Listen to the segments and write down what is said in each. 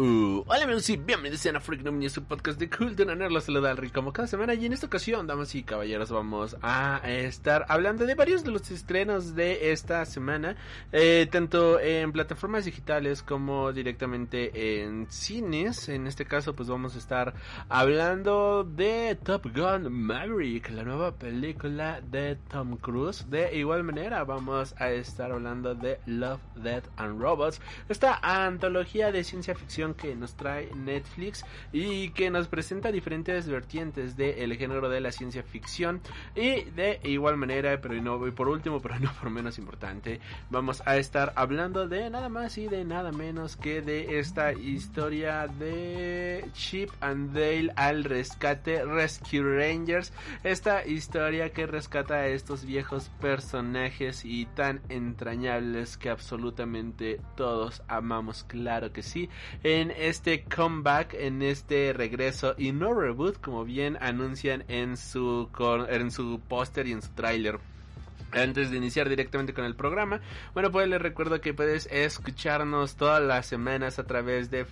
Uh, hola amigos y bienvenidos a Freak News, su podcast de cultura nerd, los saluda Rick como cada semana y en esta ocasión, damas y caballeros, vamos a estar hablando de varios de los estrenos de esta semana, eh, tanto en plataformas digitales como directamente en cines, en este caso pues vamos a estar hablando de Top Gun Maverick, la nueva película de Tom Cruise, de igual manera vamos a estar hablando de Love, Death and Robots, esta antología de ciencia ficción que nos trae Netflix y que nos presenta diferentes vertientes del género de la ciencia ficción y de igual manera, pero no, y por último, pero no por menos importante, vamos a estar hablando de nada más y de nada menos que de esta historia de Chip and Dale al rescate Rescue Rangers, esta historia que rescata a estos viejos personajes y tan entrañables que absolutamente todos amamos, claro que sí en este comeback, en este regreso y no reboot, como bien anuncian en su, su póster y en su tráiler. Antes de iniciar directamente con el programa, bueno, pues les recuerdo que puedes escucharnos todas las semanas a través de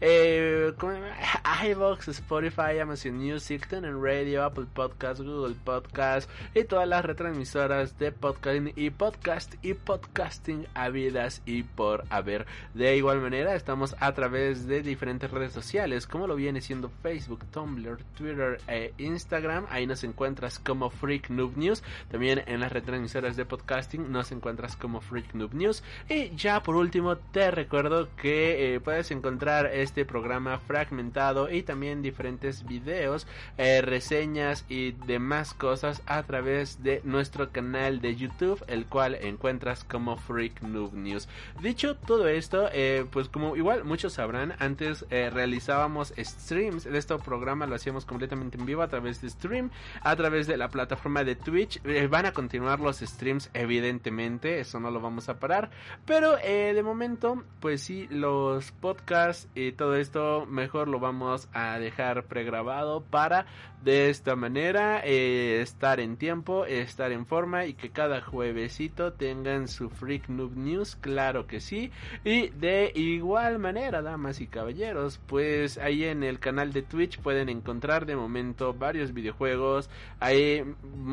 eh, iVoox, Spotify, Amazon Music, en Radio, Apple Podcast, Google Podcast y todas las retransmisoras de podcasting y podcast y podcasting habidas y por haber. De igual manera, estamos a través de diferentes redes sociales, como lo viene siendo Facebook, Tumblr, Twitter e Instagram. Ahí nos encuentras como Freak Noob News. También en las retransmisoras emisoras de podcasting nos encuentras como Freak Noob News. Y ya por último te recuerdo que eh, puedes encontrar este programa fragmentado y también diferentes videos, eh, reseñas y demás cosas a través de nuestro canal de YouTube, el cual encuentras como Freak Noob News. Dicho todo esto, eh, pues como igual muchos sabrán, antes realizábamos streams de este programa, lo hacíamos completamente en vivo a través de stream, a través de la plataforma de Twitch. van a continuar los streams, evidentemente, eso no lo vamos a parar. Pero eh, de momento, pues sí, los podcasts y todo esto, mejor lo vamos a dejar pregrabado para de esta manera eh, estar en tiempo, estar en forma y que cada juevesito tengan su Freak Noob News, claro que sí. Y de igual manera, damas y caballeros, pues ahí en el canal de Twitch pueden encontrar de momento varios videojuegos, hay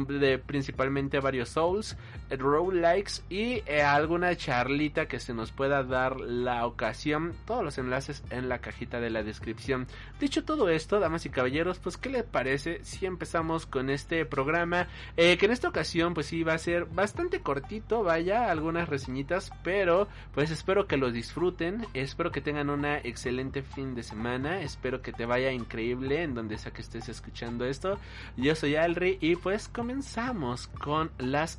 de principalmente varios Souls, likes y eh, alguna charlita que se nos pueda dar la ocasión. Todos los enlaces en la cajita de la descripción. Dicho todo esto, damas y caballeros, pues ¿qué les parece? si empezamos con este programa? Eh, que en esta ocasión pues sí va a ser bastante cortito, vaya, algunas reseñitas, pero pues espero que lo disfruten, espero que tengan una excelente fin de semana, espero que te vaya increíble en donde sea que estés escuchando esto. Yo soy Alri y pues comenzamos con las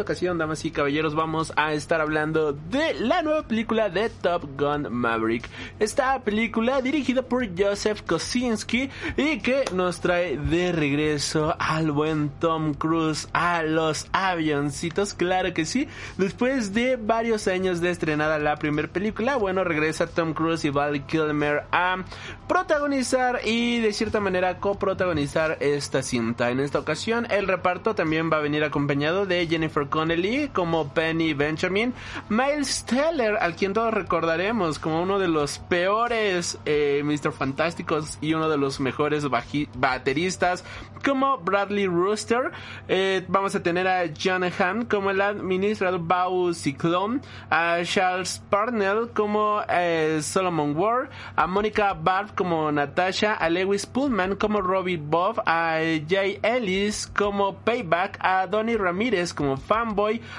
Esta ocasión, damas y caballeros, vamos a estar hablando de la nueva película de Top Gun Maverick. Esta película dirigida por Joseph Kosinski y que nos trae de regreso al buen Tom Cruise a los avioncitos, claro que sí. Después de varios años de estrenada la primera película, bueno, regresa Tom Cruise y Val Kilmer a protagonizar y de cierta manera coprotagonizar esta cinta. En esta ocasión, el reparto también va a venir acompañado de Jennifer Connelly como Penny Benjamin, Miles Teller, al quien todos recordaremos como uno de los peores eh, Mr. Fantásticos y uno de los mejores bateristas, como Bradley Rooster. Eh, vamos a tener a John Hahn como el administrador Bau Cyclone, a Charles Parnell como eh, Solomon Ward, a Monica Barth como Natasha, a Lewis Pullman como Robbie Bob, a Jay Ellis como Payback, a Donnie Ramírez como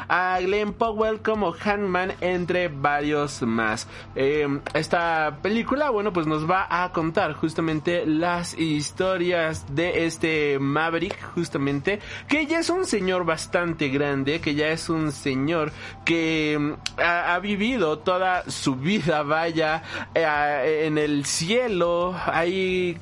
A Glenn Powell como Handman, entre varios más. Eh, esta película, bueno, pues nos va a contar justamente las historias de este Maverick, justamente, que ya es un señor bastante grande, que ya es un señor que mm, ha, vivido toda su vida, vaya, eh, en el cielo, ahí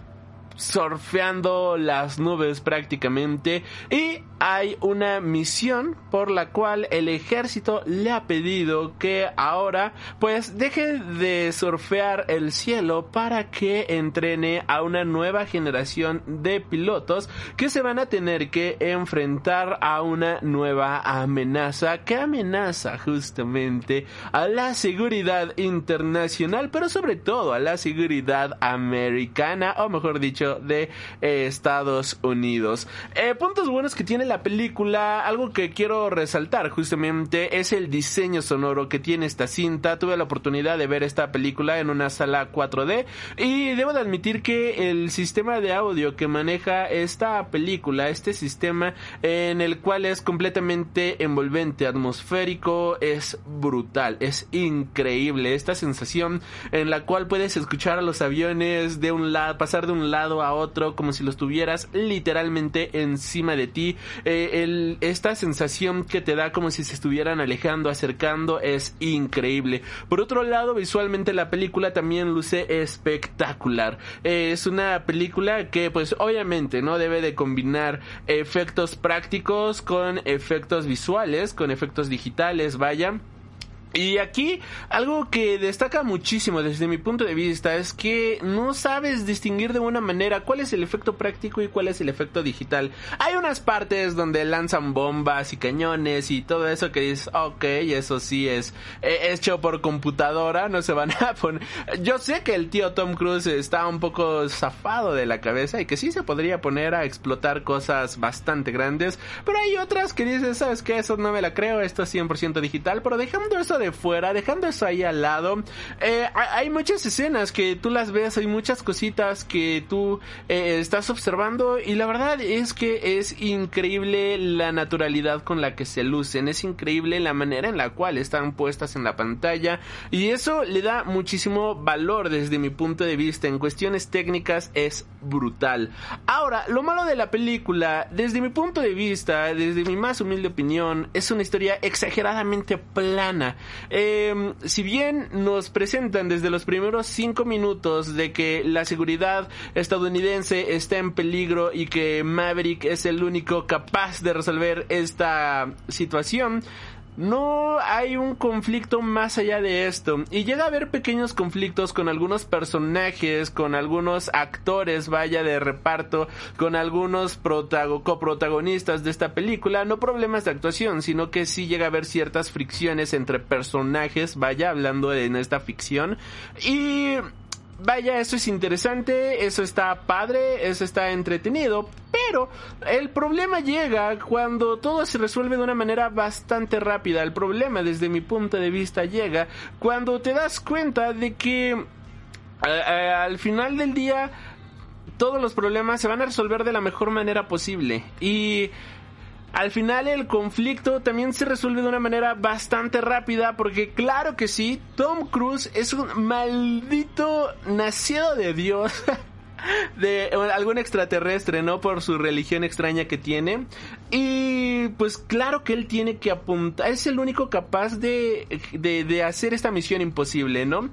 surfeando las nubes prácticamente y hay una misión por la cual el ejército le ha pedido que ahora pues deje de surfear el cielo para que entrene a una nueva generación de pilotos que se van a tener que enfrentar a una nueva amenaza que amenaza justamente a la seguridad internacional pero sobre todo a la seguridad americana o mejor dicho de eh, Estados Unidos eh, puntos buenos que tiene la película, algo que quiero resaltar justamente es el diseño sonoro que tiene esta cinta. Tuve la oportunidad de ver esta película en una sala 4D y debo de admitir que el sistema de audio que maneja esta película, este sistema en el cual es completamente envolvente, atmosférico, es brutal, es increíble. Esta sensación en la cual puedes escuchar a los aviones de un lado, pasar de un lado a otro como si los tuvieras literalmente encima de ti. Eh, esta sensación que te da como si se estuvieran alejando, acercando, es increíble. Por otro lado, visualmente la película también luce espectacular. Eh, es una película que pues obviamente no debe de combinar efectos prácticos con efectos visuales, con efectos digitales, vaya. Y aquí algo que destaca muchísimo desde mi punto de vista es que no sabes distinguir de una manera cuál es el efecto práctico y cuál es el efecto digital. Hay unas partes donde lanzan bombas y cañones y todo eso que dices, ok, eso sí es eh, hecho por computadora, no se van a poner... Yo sé que el tío Tom Cruise está un poco zafado de la cabeza y que sí se podría poner a explotar cosas bastante grandes, pero hay otras que dices, sabes que eso no me la creo, esto es 100% digital, pero dejando eso de fuera, dejando eso ahí al lado, eh, hay muchas escenas que tú las ves, hay muchas cositas que tú eh, estás observando y la verdad es que es increíble la naturalidad con la que se lucen, es increíble la manera en la cual están puestas en la pantalla y eso le da muchísimo valor desde mi punto de vista en cuestiones técnicas es brutal. Ahora, lo malo de la película, desde mi punto de vista, desde mi más humilde opinión, es una historia exageradamente plana. Eh, si bien nos presentan desde los primeros cinco minutos de que la seguridad estadounidense está en peligro y que Maverick es el único capaz de resolver esta situación, no hay un conflicto más allá de esto. Y llega a haber pequeños conflictos con algunos personajes, con algunos actores, vaya de reparto, con algunos coprotagonistas de esta película. No problemas de actuación, sino que sí llega a haber ciertas fricciones entre personajes, vaya hablando en esta ficción. Y vaya, eso es interesante, eso está padre, eso está entretenido, pero el problema llega cuando todo se resuelve de una manera bastante rápida. El problema desde mi punto de vista llega cuando te das cuenta de que eh, eh, al final del día todos los problemas se van a resolver de la mejor manera posible y al final el conflicto también se resuelve de una manera bastante rápida porque claro que sí, Tom Cruise es un maldito nacido de Dios. de algún extraterrestre, ¿no? Por su religión extraña que tiene. Y pues claro que él tiene que apuntar, es el único capaz de, de, de, hacer esta misión imposible, ¿no?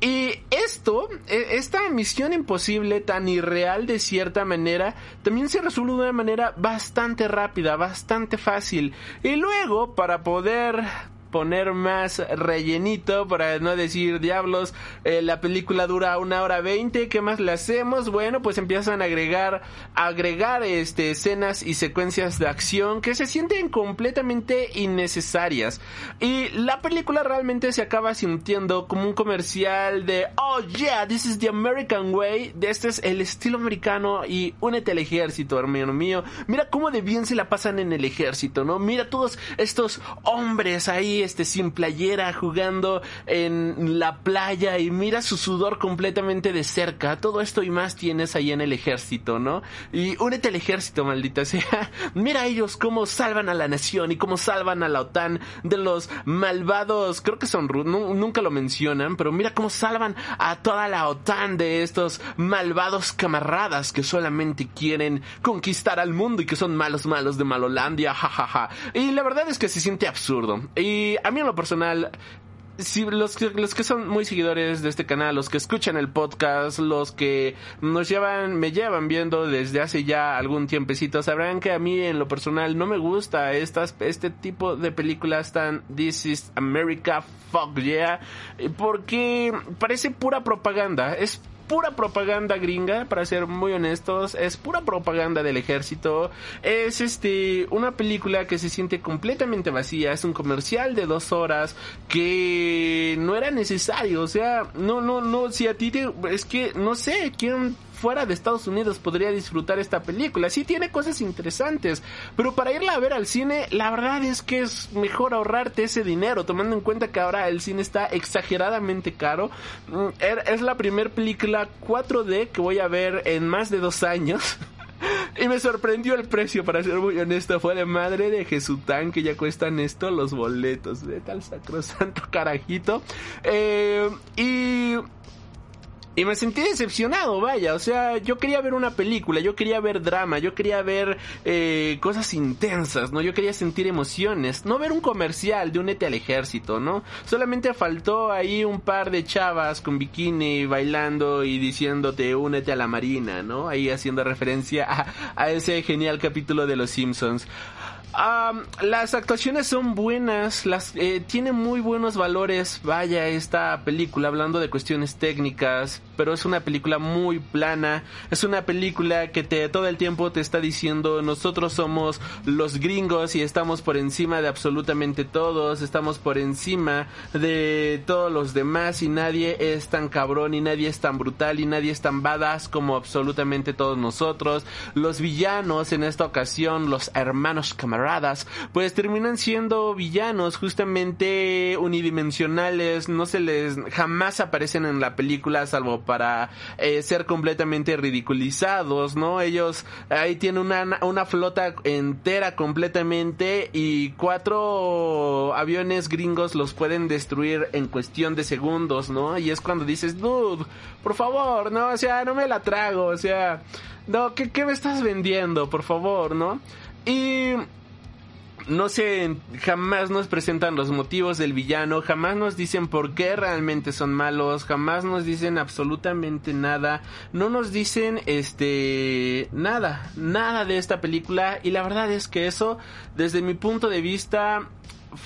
Y esto, e, esta misión imposible tan irreal de cierta manera, también se resuelve de una manera bastante rápida, bastante fácil. Y luego, para poder poner más rellenito, para no decir diablos, eh, la película dura una hora veinte, ¿qué más le hacemos? Bueno, pues empiezan a agregar, agregar este, escenas y secuencias de acción que se sienten completamente innecesarias. Y la película realmente se acaba sintiendo como un comercial de, oh yeah, this is the American way, de este es el estilo americano y únete al ejército, hermano mío. Mira cómo de bien se la pasan en el ejército, ¿no? Mira todos estos hombres ahí, este, sin playera, jugando en la playa y mira su sudor completamente de cerca. Todo esto y más tienes ahí en el ejército, ¿no? Y únete al ejército, maldita sea. Mira ellos cómo salvan a la nación y cómo salvan a la OTAN de los malvados, creo que son nunca lo mencionan, pero mira cómo salvan a toda la OTAN de estos malvados camaradas que solamente quieren conquistar al mundo y que son malos malos de Malolandia, jajaja. Y la verdad es que se siente absurdo. Y a mí en lo personal si los que, los que son muy seguidores de este canal, los que escuchan el podcast, los que nos llevan, me llevan viendo desde hace ya algún tiempecito, sabrán que a mí en lo personal no me gusta estas, este tipo de películas tan This is America, fuck yeah, porque parece pura propaganda, es pura propaganda gringa, para ser muy honestos, es pura propaganda del ejército. Es este una película que se siente completamente vacía, es un comercial de dos horas que no era necesario, o sea, no, no, no, si a ti te, es que no sé, quién fuera de Estados Unidos podría disfrutar esta película. Sí tiene cosas interesantes, pero para irla a ver al cine, la verdad es que es mejor ahorrarte ese dinero, tomando en cuenta que ahora el cine está exageradamente caro. Mm, er, es la primera película 4D que voy a ver en más de dos años. Y me sorprendió el precio, para ser muy honesto. Fue de madre de Jesután que ya cuestan esto los boletos. De tal sacrosanto carajito. Eh, y y me sentí decepcionado, vaya. O sea, yo quería ver una película, yo quería ver drama, yo quería ver eh, cosas intensas, ¿no? Yo quería sentir emociones. No ver un comercial de Únete al ejército, ¿no? Solamente faltó ahí un par de chavas con bikini bailando y diciéndote únete a la marina, ¿no? Ahí haciendo referencia a, a ese genial capítulo de Los Simpsons las actuaciones son buenas, las eh, tiene muy buenos valores. Vaya esta película hablando de cuestiones técnicas, pero es una película muy plana. Es una película que te todo el tiempo te está diciendo nosotros somos los gringos y estamos por encima de absolutamente todos, estamos por encima de todos los demás y nadie es tan cabrón y nadie es tan brutal y nadie es tan badass como absolutamente todos nosotros. Los villanos en esta ocasión, los hermanos pues terminan siendo villanos justamente unidimensionales, no se les jamás aparecen en la película salvo para eh, ser completamente ridiculizados, ¿no? Ellos ahí tienen una, una flota entera completamente y cuatro aviones gringos los pueden destruir en cuestión de segundos, ¿no? Y es cuando dices, dude, por favor, no, o sea, no me la trago, o sea, no, ¿qué, qué me estás vendiendo, por favor, no? Y no sé, jamás nos presentan los motivos del villano, jamás nos dicen por qué realmente son malos, jamás nos dicen absolutamente nada, no nos dicen este nada, nada de esta película y la verdad es que eso desde mi punto de vista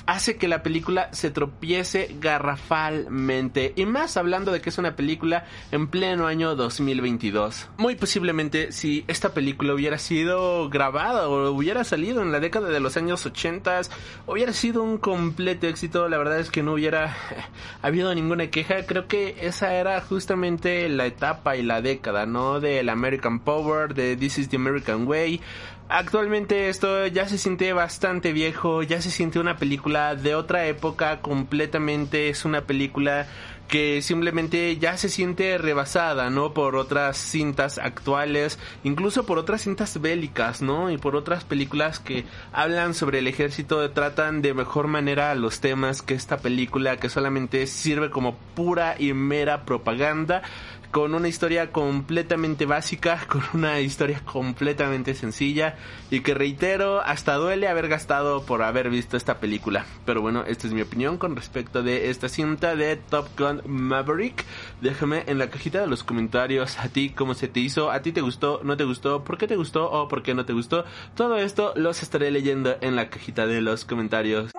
hace que la película se tropiece garrafalmente. Y más hablando de que es una película en pleno año 2022. Muy posiblemente si esta película hubiera sido grabada o hubiera salido en la década de los años 80, hubiera sido un completo éxito. La verdad es que no hubiera habido ninguna queja. Creo que esa era justamente la etapa y la década, ¿no? Del American Power, de This is the American Way. Actualmente esto ya se siente bastante viejo, ya se siente una película de otra época completamente, es una película que simplemente ya se siente rebasada, ¿no? Por otras cintas actuales, incluso por otras cintas bélicas, ¿no? Y por otras películas que hablan sobre el ejército, tratan de mejor manera los temas que esta película, que solamente sirve como pura y mera propaganda con una historia completamente básica, con una historia completamente sencilla y que reitero, hasta duele haber gastado por haber visto esta película. Pero bueno, esta es mi opinión con respecto de esta cinta de Top Gun Maverick. Déjame en la cajita de los comentarios a ti cómo se te hizo, a ti te gustó, no te gustó, por qué te gustó o por qué no te gustó. Todo esto los estaré leyendo en la cajita de los comentarios.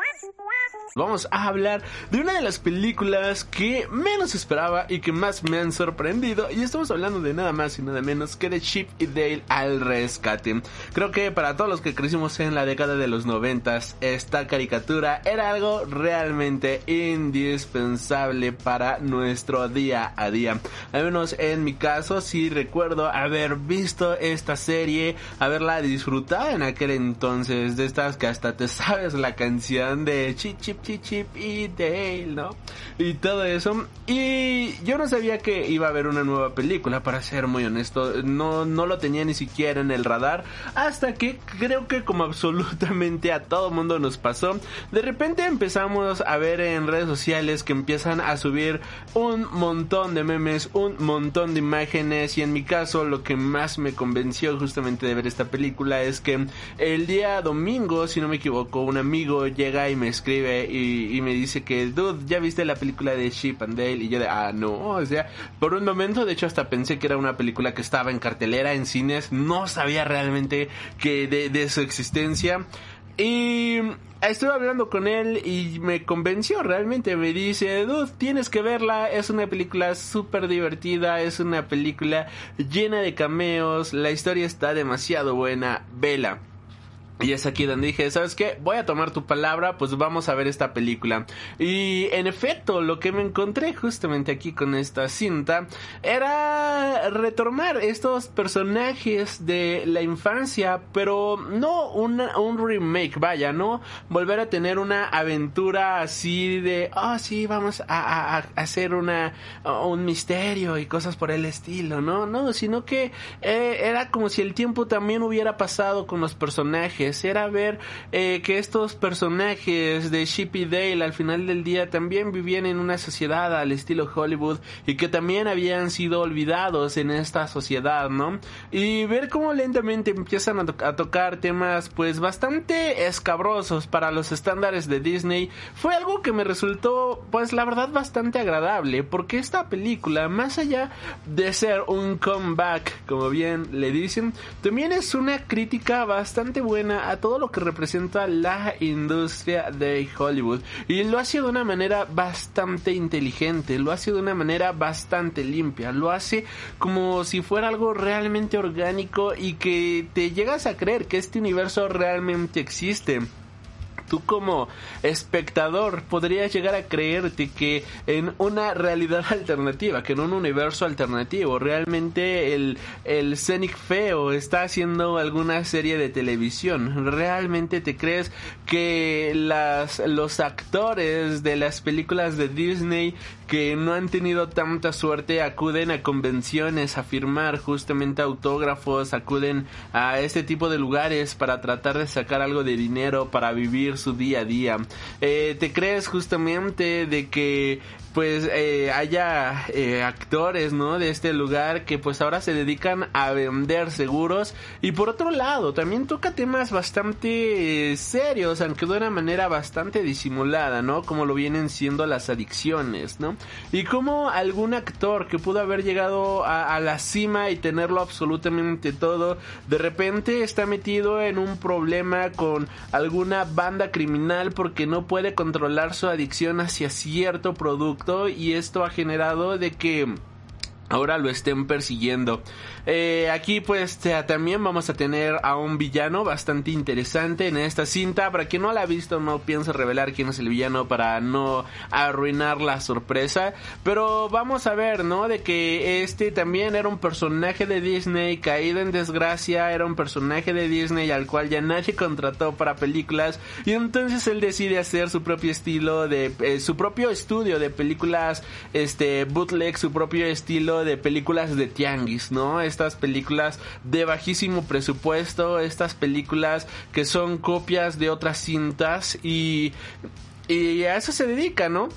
Vamos a hablar de una de las películas que menos esperaba y que más me han sorprendido. Y estamos hablando de nada más y nada menos que de Chip y Dale al rescate. Creo que para todos los que crecimos en la década de los noventas, esta caricatura era algo realmente indispensable para nuestro día a día. Al menos en mi caso, sí recuerdo haber visto esta serie, haberla disfrutado en aquel entonces, de estas que hasta te sabes la canción de Chip Chip Chip Chip y Dale, ¿no? Y todo eso. Y yo no sabía que iba a haber una nueva película, para ser muy honesto. No, no lo tenía ni siquiera en el radar. Hasta que creo que como absolutamente a todo mundo nos pasó, de repente empezamos a ver en redes sociales que empiezan a subir un montón de memes, un montón de imágenes. Y en mi caso lo que más me convenció justamente de ver esta película es que el día domingo, si no me equivoco, un amigo llega y me escribe y, me dice que, dude, ¿ya viste la película de Chip and Dale? Y yo de, ah, no, o sea, por un momento, de hecho, hasta pensé que era una película que estaba en cartelera, en cines, no sabía realmente que de, de su existencia. Y estuve hablando con él y me convenció realmente. Me dice, dude, tienes que verla. Es una película súper divertida. Es una película llena de cameos. La historia está demasiado buena. Vela. Y es aquí donde dije, ¿sabes qué? Voy a tomar tu palabra, pues vamos a ver esta película. Y en efecto, lo que me encontré justamente aquí con esta cinta era retomar estos personajes de la infancia, pero no un remake, vaya, no volver a tener una aventura así de, oh sí, vamos a, hacer una, un misterio y cosas por el estilo, ¿no? No, sino que eh, era como si el tiempo también hubiera pasado con los personajes era ver eh, que estos personajes de Chip y Dale al final del día también vivían en una sociedad al estilo Hollywood y que también habían sido olvidados en esta sociedad, ¿no? Y ver cómo lentamente empiezan a, tocar temas pues bastante escabrosos para los estándares de Disney fue algo que me resultó pues la verdad bastante agradable porque esta película más allá de ser un comeback como bien le dicen también es una crítica bastante buena a todo lo que representa la industria de Hollywood. Y lo hace de una manera bastante inteligente, lo hace de una manera bastante limpia, lo hace como si fuera algo realmente orgánico y que te llegas a creer que este universo realmente existe tú como espectador podrías llegar a creerte que en una realidad alternativa, que en un universo alternativo, realmente el, el Scenic Feo está haciendo alguna serie de televisión. Realmente te crees que las, los actores de las películas de Disney que no han tenido tanta suerte acuden a convenciones a firmar justamente autógrafos, acuden a este tipo de lugares para tratar de sacar algo de dinero para vivir su día a día. Eh, ¿Te crees justamente de que pues eh, haya eh, actores, ¿no? De este lugar que pues ahora se dedican a vender seguros. Y por otro lado, también toca temas bastante eh, serios, aunque de una manera bastante disimulada, ¿no? Como lo vienen siendo las adicciones, ¿no? Y como algún actor que pudo haber llegado a, a la cima y tenerlo absolutamente todo, de repente está metido en un problema con alguna banda criminal porque no puede controlar su adicción hacia cierto producto y esto ha generado de que ahora lo estén persiguiendo. Eh, aquí pues también vamos a tener a un villano bastante interesante en esta cinta. Para quien no la ha visto no pienso revelar quién es el villano para no arruinar la sorpresa. Pero vamos a ver, ¿no? De que este también era un personaje de Disney caído en desgracia. Era un personaje de Disney al cual ya nadie contrató para películas. Y entonces él decide hacer su propio estilo de... Eh, su propio estudio de películas este bootleg, su propio estilo de películas de tianguis, ¿no? Estas películas de bajísimo presupuesto, estas películas que son copias de otras cintas y, y a eso se dedica, ¿no?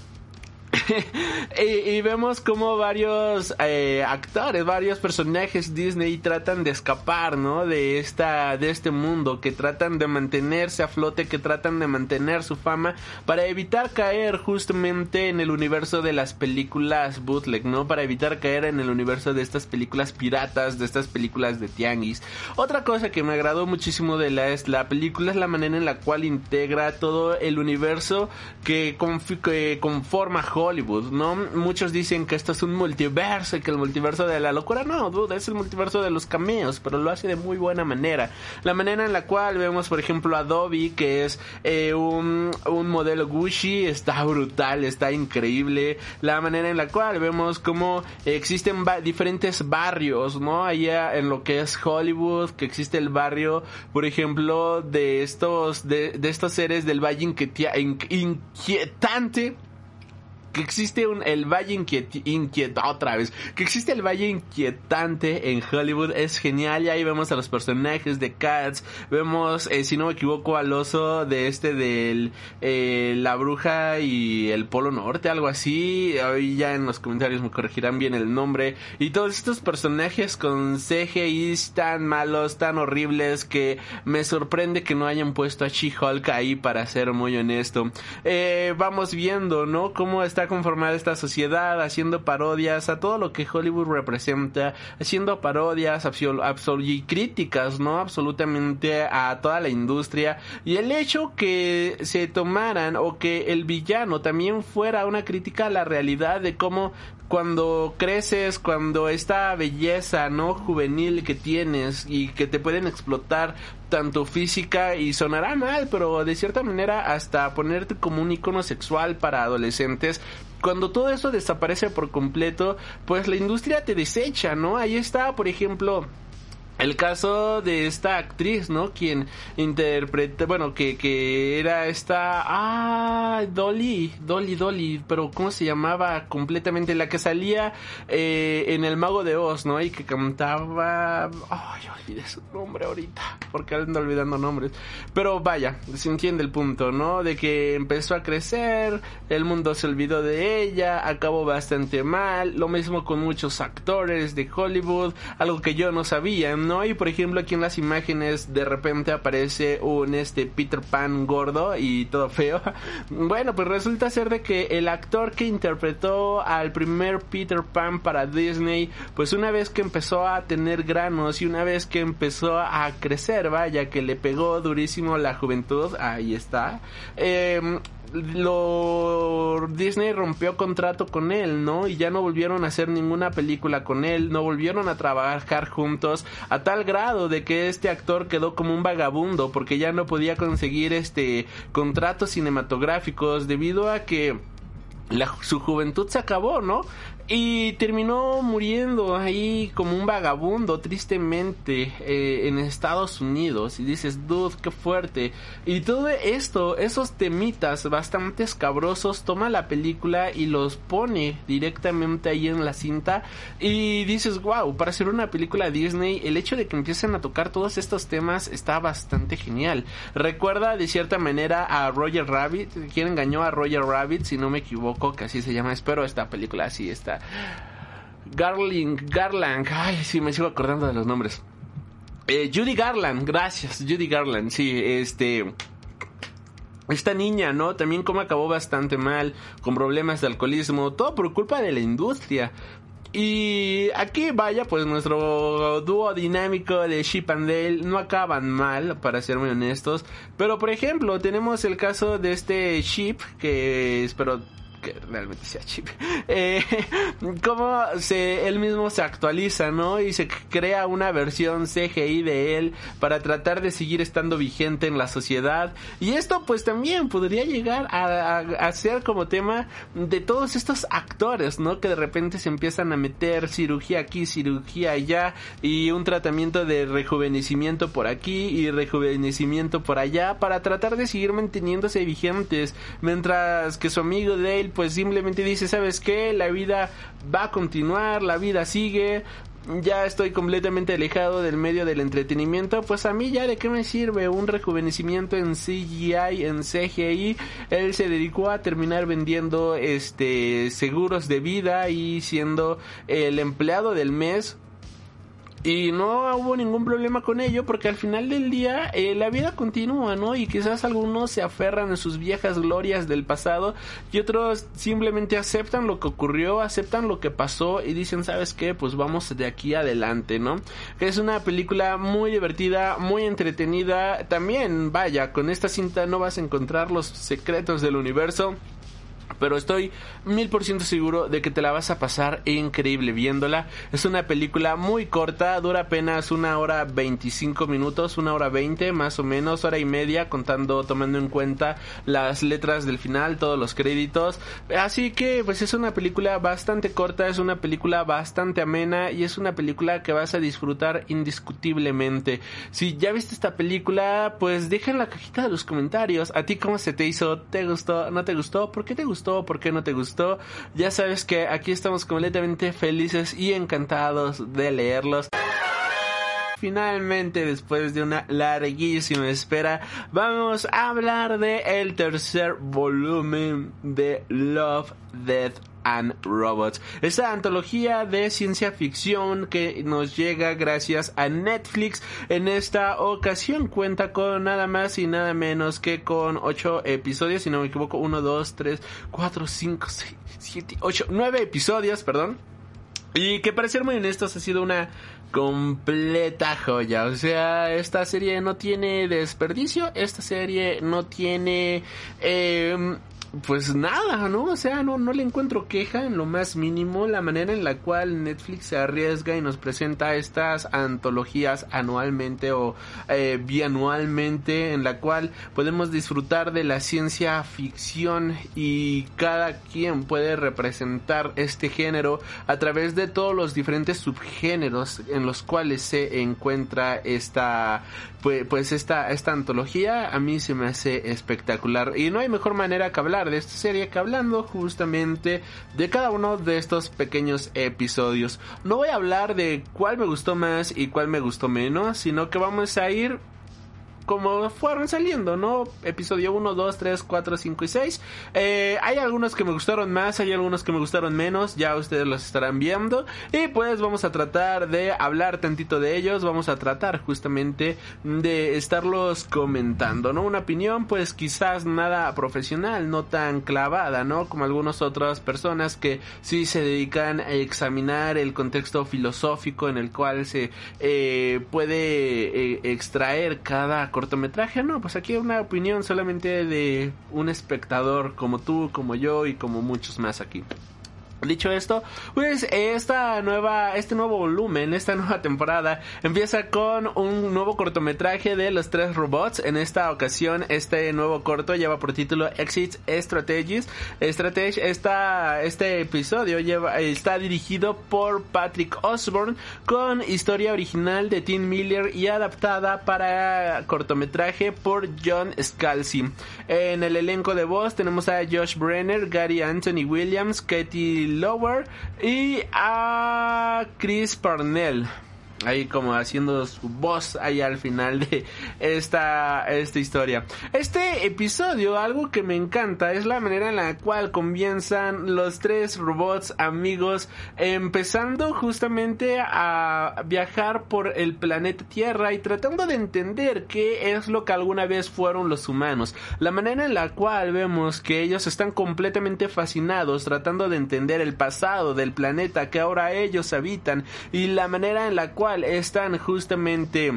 y, vemos como varios eh, actores, varios personajes Disney tratan de escapar, ¿no? De esta, de este mundo, que tratan de mantenerse a flote, que tratan de mantener su fama para evitar caer justamente en el universo de las películas bootleg, ¿no? Para evitar caer en el universo de estas películas piratas, de estas películas de tianguis. Otra cosa que me agradó muchísimo de la, es la película es la manera en la cual integra todo el universo que, que conforma Hollywood, ¿no? Muchos dicen que esto es un multiverso y que el multiverso de la locura, no, duda, es el multiverso de los cameos, pero lo hace de muy buena manera. La manera en la cual vemos, por ejemplo, a Dobby, que es eh, un, un modelo Gucci, está brutal, está increíble. La manera en la cual vemos cómo existen ba- diferentes barrios, ¿no? Allá en lo que es Hollywood, que existe el barrio, por ejemplo, de estos, de, de estos seres del Valle Inquietante que existe un, el Valle Inquiet, Inquiet- otra vez, que existe el Valle Inquietante en Hollywood es genial y ahí vemos a los personajes de Cats, vemos, eh, si no me equivoco, al oso de este del eh, la bruja y el Polo Norte, algo así, ahí ya en los comentarios me corregirán bien el nombre, y todos estos personajes con CGI tan malos, tan horribles, que me sorprende que no hayan puesto a She-Hulk ahí para ser muy honesto. Eh, vamos viendo, ¿no? Cómo está conformada esta sociedad, haciendo parodias a todo lo que Hollywood representa, haciendo parodias y críticas, ¿no? Absolutamente a toda la industria. Y el hecho que se tomaran o que el villano también fuera una crítica a la realidad de cómo cuando creces, cuando esta belleza, ¿no? Juvenil que tienes y que te pueden explotar tanto física y sonará mal, pero de cierta manera hasta ponerte como un icono sexual para adolescentes. Cuando todo eso desaparece por completo, pues la industria te desecha, ¿no? Ahí está, por ejemplo, el caso de esta actriz, ¿no? Quien interpreta, bueno, que, que era esta, ah, Dolly, Dolly, Dolly, pero ¿cómo se llamaba completamente? La que salía eh, en El Mago de Oz, ¿no? Y que cantaba, ay, olvidé su nombre ahorita, porque ando olvidando nombres. Pero vaya, se entiende el punto, ¿no? De que empezó a crecer, el mundo se olvidó de ella, acabó bastante mal, lo mismo con muchos actores de Hollywood, algo que yo no sabía, ¿no? Y por ejemplo aquí en las imágenes de repente aparece un este Peter Pan gordo y todo feo. Bueno, pues resulta ser de que el actor que interpretó al primer Peter Pan para Disney, pues una vez que empezó a tener granos y una vez que empezó a crecer, vaya, que le pegó durísimo la juventud, ahí está. Eh, lo Disney rompió contrato con él, ¿no? Y ya no volvieron a hacer ninguna película con él, no volvieron a trabajar juntos a tal grado de que este actor quedó como un vagabundo porque ya no podía conseguir este contratos cinematográficos debido a que su juventud se acabó, ¿no? Y terminó muriendo ahí como un vagabundo, tristemente, eh, en Estados Unidos. Y dices, dude, qué fuerte. Y todo esto, esos temitas bastante escabrosos, toma la película y los pone directamente ahí en la cinta. Y dices, wow, para hacer una película Disney, el hecho de que empiecen a tocar todos estos temas está bastante genial. Recuerda de cierta manera a Roger Rabbit, quien engañó a Roger Rabbit, si no me equivoco, que así se llama. Espero esta película así está. Garling, Garland, ay, sí, me sigo acordando de los nombres. Eh, Judy Garland, gracias, Judy Garland, sí, este... Esta niña, ¿no? También como acabó bastante mal, con problemas de alcoholismo, todo por culpa de la industria. Y aquí vaya, pues nuestro dúo dinámico de Chip and Dale no acaban mal, para ser muy honestos. Pero por ejemplo, tenemos el caso de este Chip, que espero que realmente sea chip. Eh, se, él mismo se actualiza, ¿no? Y se crea una versión CGI de él para tratar de seguir estando vigente en la sociedad. Y esto pues también podría llegar a, a, a ser como tema de todos estos actores, ¿no? Que de repente se empiezan a meter cirugía aquí, cirugía allá y un tratamiento de rejuvenecimiento por aquí y rejuvenecimiento por allá para tratar de seguir manteniéndose vigentes mientras que su amigo Dale pues simplemente dice, ¿sabes qué? La vida va a continuar, la vida sigue ya estoy completamente alejado del medio del entretenimiento, pues a mí ya de qué me sirve un rejuvenecimiento en CGI, en CGI. Él se dedicó a terminar vendiendo este seguros de vida y siendo el empleado del mes y no hubo ningún problema con ello porque al final del día eh, la vida continúa, ¿no? Y quizás algunos se aferran a sus viejas glorias del pasado y otros simplemente aceptan lo que ocurrió, aceptan lo que pasó y dicen, ¿sabes qué? Pues vamos de aquí adelante, ¿no? Es una película muy divertida, muy entretenida. También, vaya, con esta cinta no vas a encontrar los secretos del universo pero estoy mil por ciento seguro de que te la vas a pasar increíble viéndola. Es una película muy corta, dura apenas una hora 25 minutos, una hora 20 más o menos, hora y media, contando, tomando en cuenta las letras del final, todos los créditos. Así que, pues es una película bastante corta, es una película bastante amena y es una película que vas a disfrutar indiscutiblemente. Si ya viste esta película, pues deja en la cajita de los comentarios. ¿A ti cómo se te hizo? ¿Te gustó? ¿No te gustó? ¿Por qué te gustó? Por qué no te gustó. Ya sabes que aquí estamos completamente felices y encantados de leerlos. Finalmente, después de una larguísima espera, vamos a hablar de el tercer volumen de Love, Death and Robots. Esta antología de ciencia ficción que nos llega gracias a Netflix. En esta ocasión cuenta con nada más y nada menos que con 8 episodios, si no me equivoco, 1, 2, 3, 4, 5, 6, 7, 8, 9 episodios, perdón. Y que para ser muy honestos ha sido una completa joya. O sea, esta serie no tiene desperdicio. Esta serie no tiene... Eh, pues nada, ¿no? O sea, no, no le encuentro queja en lo más mínimo. La manera en la cual Netflix se arriesga y nos presenta estas antologías anualmente o eh, bianualmente, en la cual podemos disfrutar de la ciencia ficción y cada quien puede representar este género a través de todos los diferentes subgéneros en los cuales se encuentra esta pues, pues esta, esta antología a mí se me hace espectacular y no hay mejor manera que hablar de esta serie que hablando justamente de cada uno de estos pequeños episodios. No voy a hablar de cuál me gustó más y cuál me gustó menos, sino que vamos a ir como fueron saliendo, ¿no? Episodio 1, 2, 3, 4, 5 y 6. Eh, hay algunos que me gustaron más, hay algunos que me gustaron menos, ya ustedes los estarán viendo. Y pues vamos a tratar de hablar tantito de ellos, vamos a tratar justamente de estarlos comentando, ¿no? Una opinión pues quizás nada profesional, no tan clavada, ¿no? Como algunas otras personas que sí se dedican a examinar el contexto filosófico en el cual se eh, puede eh, extraer cada cortometraje, no, pues aquí una opinión solamente de un espectador como tú, como yo y como muchos más aquí. Dicho esto, pues esta nueva, este nuevo volumen, esta nueva temporada empieza con un nuevo cortometraje de los tres robots. En esta ocasión, este nuevo corto lleva por título Exit Strategies. Strategy, esta, este episodio lleva, está dirigido por Patrick Osborne con historia original de Tim Miller y adaptada para cortometraje por John Scalzi. En el elenco de voz tenemos a Josh Brenner, Gary Anthony Williams, Katie Lower y a Chris Parnell ahí como haciendo su voz ahí al final de esta, esta historia. Este episodio, algo que me encanta es la manera en la cual comienzan los tres robots amigos empezando justamente a viajar por el planeta Tierra y tratando de entender qué es lo que alguna vez fueron los humanos. La manera en la cual vemos que ellos están completamente fascinados tratando de entender el pasado del planeta que ahora ellos habitan y la manera en la cual están justamente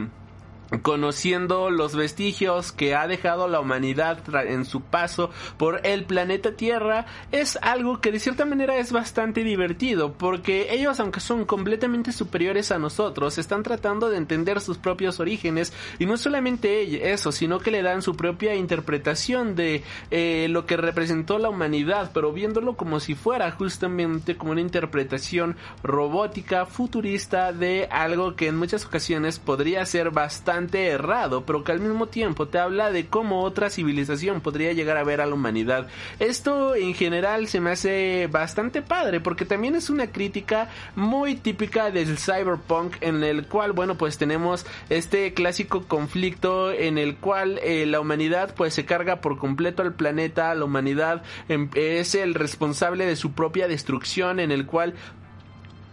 conociendo los vestigios que ha dejado la humanidad en su paso por el planeta Tierra es algo que de cierta manera es bastante divertido porque ellos aunque son completamente superiores a nosotros están tratando de entender sus propios orígenes y no solamente eso sino que le dan su propia interpretación de eh, lo que representó la humanidad pero viéndolo como si fuera justamente como una interpretación robótica futurista de algo que en muchas ocasiones podría ser bastante errado, pero que al mismo tiempo te habla de cómo otra civilización podría llegar a ver a la humanidad. Esto en general se me hace bastante padre porque también es una crítica muy típica del cyberpunk en el cual, bueno, pues tenemos este clásico conflicto en el cual eh, la humanidad pues se carga por completo al planeta, la humanidad em, es el responsable de su propia destrucción en el cual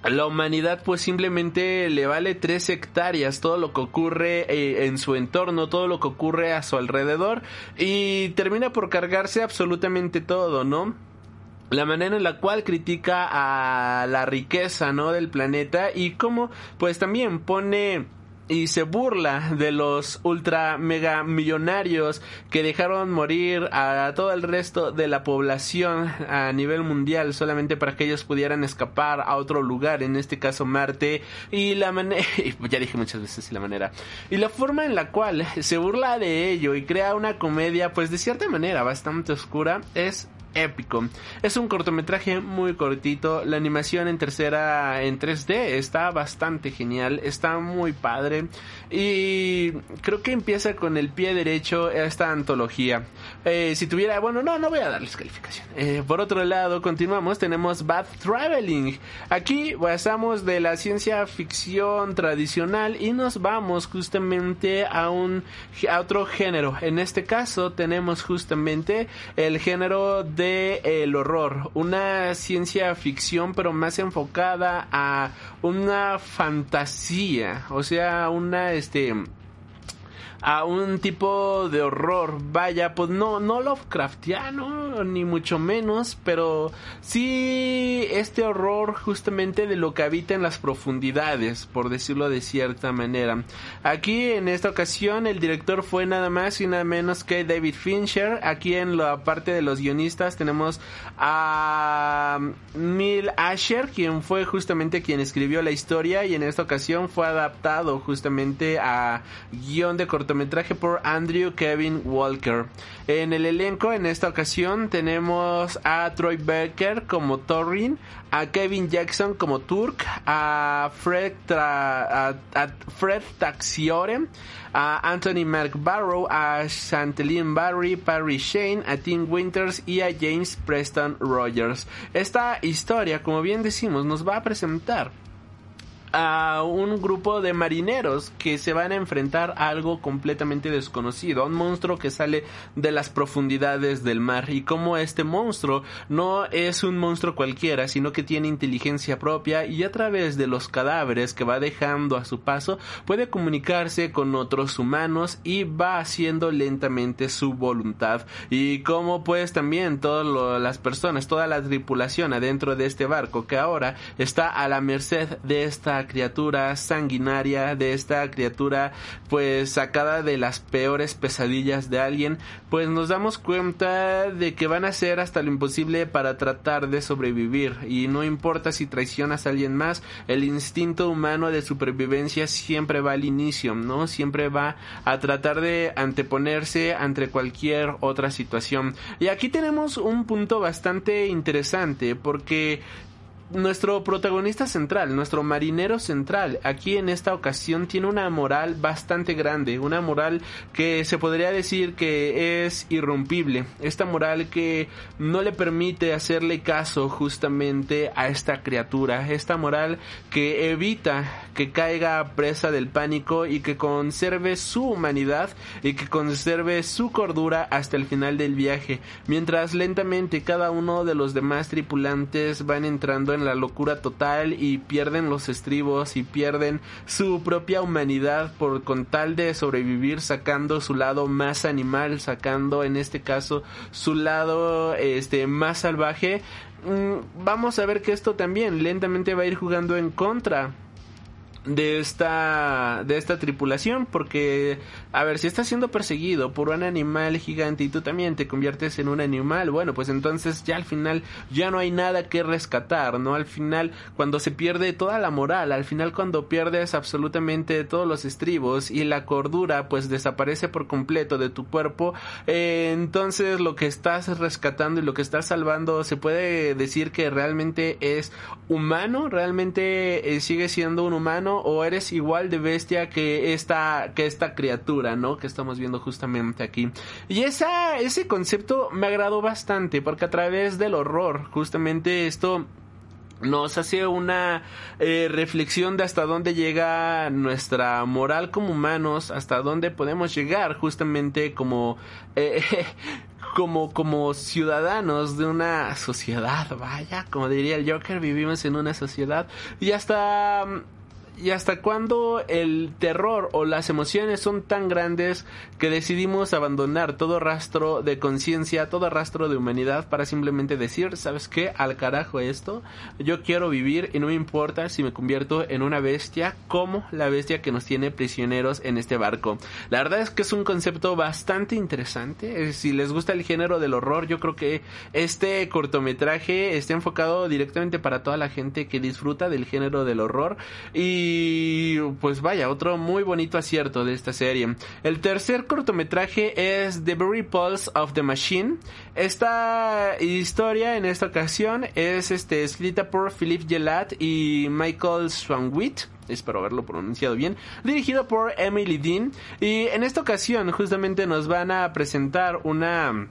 la humanidad pues simplemente le vale tres hectáreas todo lo que ocurre eh, en su entorno, todo lo que ocurre a su alrededor y termina por cargarse absolutamente todo, ¿no? la manera en la cual critica a la riqueza, ¿no? del planeta y cómo pues también pone y se burla de los ultra mega millonarios que dejaron morir a todo el resto de la población a nivel mundial solamente para que ellos pudieran escapar a otro lugar, en este caso Marte, y la manera, ya dije muchas veces la manera, y la forma en la cual se burla de ello y crea una comedia pues de cierta manera bastante oscura es épico. Es un cortometraje muy cortito, la animación en tercera en 3D está bastante genial, está muy padre y creo que empieza con el pie derecho esta antología. Eh, si tuviera, bueno, no, no voy a darles calificación. Eh, por otro lado, continuamos, tenemos Bad Traveling. Aquí pasamos de la ciencia ficción tradicional y nos vamos justamente a un a otro género. En este caso tenemos justamente el género de el horror, una ciencia ficción pero más enfocada a una fantasía, o sea, una este a un tipo de horror. Vaya, pues no, no Lovecraftiano, ni mucho menos, pero sí este horror justamente de lo que habita en las profundidades, por decirlo de cierta manera. Aquí en esta ocasión el director fue nada más y nada menos que David Fincher. Aquí en la parte de los guionistas tenemos a Neil Asher, quien fue justamente quien escribió la historia y en esta ocasión fue adaptado justamente a guion de cortometraje cortometraje por Andrew Kevin Walker. En el elenco en esta ocasión tenemos a Troy Baker como Thorin, a Kevin Jackson como Turk, a Fred, a, Fred Taxiore, a Anthony Mark Barrow, a Chanteline Barry, Parry Shane, a Tim Winters y a James Preston Rogers. Esta historia, como bien decimos, nos va a presentar a un grupo de marineros que se van a enfrentar a algo completamente desconocido, a un monstruo que sale de las profundidades del mar. Y como este monstruo no es un monstruo cualquiera, sino que tiene inteligencia propia y a través de los cadáveres que va dejando a su paso puede comunicarse con otros humanos y va haciendo lentamente su voluntad. Y como pues también todas las personas, toda la tripulación adentro de este barco que ahora está a la merced de esta criatura sanguinaria, de esta criatura pues sacada de las peores pesadillas de alguien, pues nos damos cuenta de que van a hacer hasta lo imposible para tratar de sobrevivir y no importa si traicionas a alguien más, el instinto humano de supervivencia siempre va al inicio, ¿no? Siempre va a tratar de anteponerse ante cualquier otra situación. Y aquí tenemos un punto bastante interesante porque nuestro protagonista central, nuestro marinero central, aquí en esta ocasión tiene una moral bastante grande, una moral que se podría decir que es irrompible, esta moral que no le permite hacerle caso justamente a esta criatura, esta moral que evita que caiga presa del pánico y que conserve su humanidad y que conserve su cordura hasta el final del viaje, mientras lentamente cada uno de los demás tripulantes van entrando la locura total y pierden los estribos y pierden su propia humanidad por con tal de sobrevivir sacando su lado más animal, sacando en este caso su lado este más salvaje. Mm, vamos a ver que esto también lentamente va a ir jugando en contra de esta de esta tripulación porque a ver si estás siendo perseguido por un animal gigante y tú también te conviertes en un animal bueno pues entonces ya al final ya no hay nada que rescatar no al final cuando se pierde toda la moral al final cuando pierdes absolutamente todos los estribos y la cordura pues desaparece por completo de tu cuerpo eh, entonces lo que estás rescatando y lo que estás salvando se puede decir que realmente es humano realmente eh, sigue siendo un humano o eres igual de bestia que esta, que esta criatura, ¿no? Que estamos viendo justamente aquí. Y esa, ese concepto me agradó bastante porque a través del horror, justamente esto nos hace una eh, reflexión de hasta dónde llega nuestra moral como humanos, hasta dónde podemos llegar justamente como eh, como como ciudadanos de una sociedad, vaya, como diría el Joker, vivimos en una sociedad y hasta y hasta cuándo el terror o las emociones son tan grandes que decidimos abandonar todo rastro de conciencia, todo rastro de humanidad para simplemente decir, ¿sabes qué? Al carajo esto, yo quiero vivir y no me importa si me convierto en una bestia como la bestia que nos tiene prisioneros en este barco. La verdad es que es un concepto bastante interesante. Eh, si les gusta el género del horror, yo creo que este cortometraje está enfocado directamente para toda la gente que disfruta del género del horror y y pues vaya, otro muy bonito acierto de esta serie. El tercer cortometraje es The Very Pulse of the Machine. Esta historia en esta ocasión es este, escrita por Philippe Gelat y Michael Swanwitt espero haberlo pronunciado bien, dirigido por Emily Dean. Y en esta ocasión justamente nos van a presentar una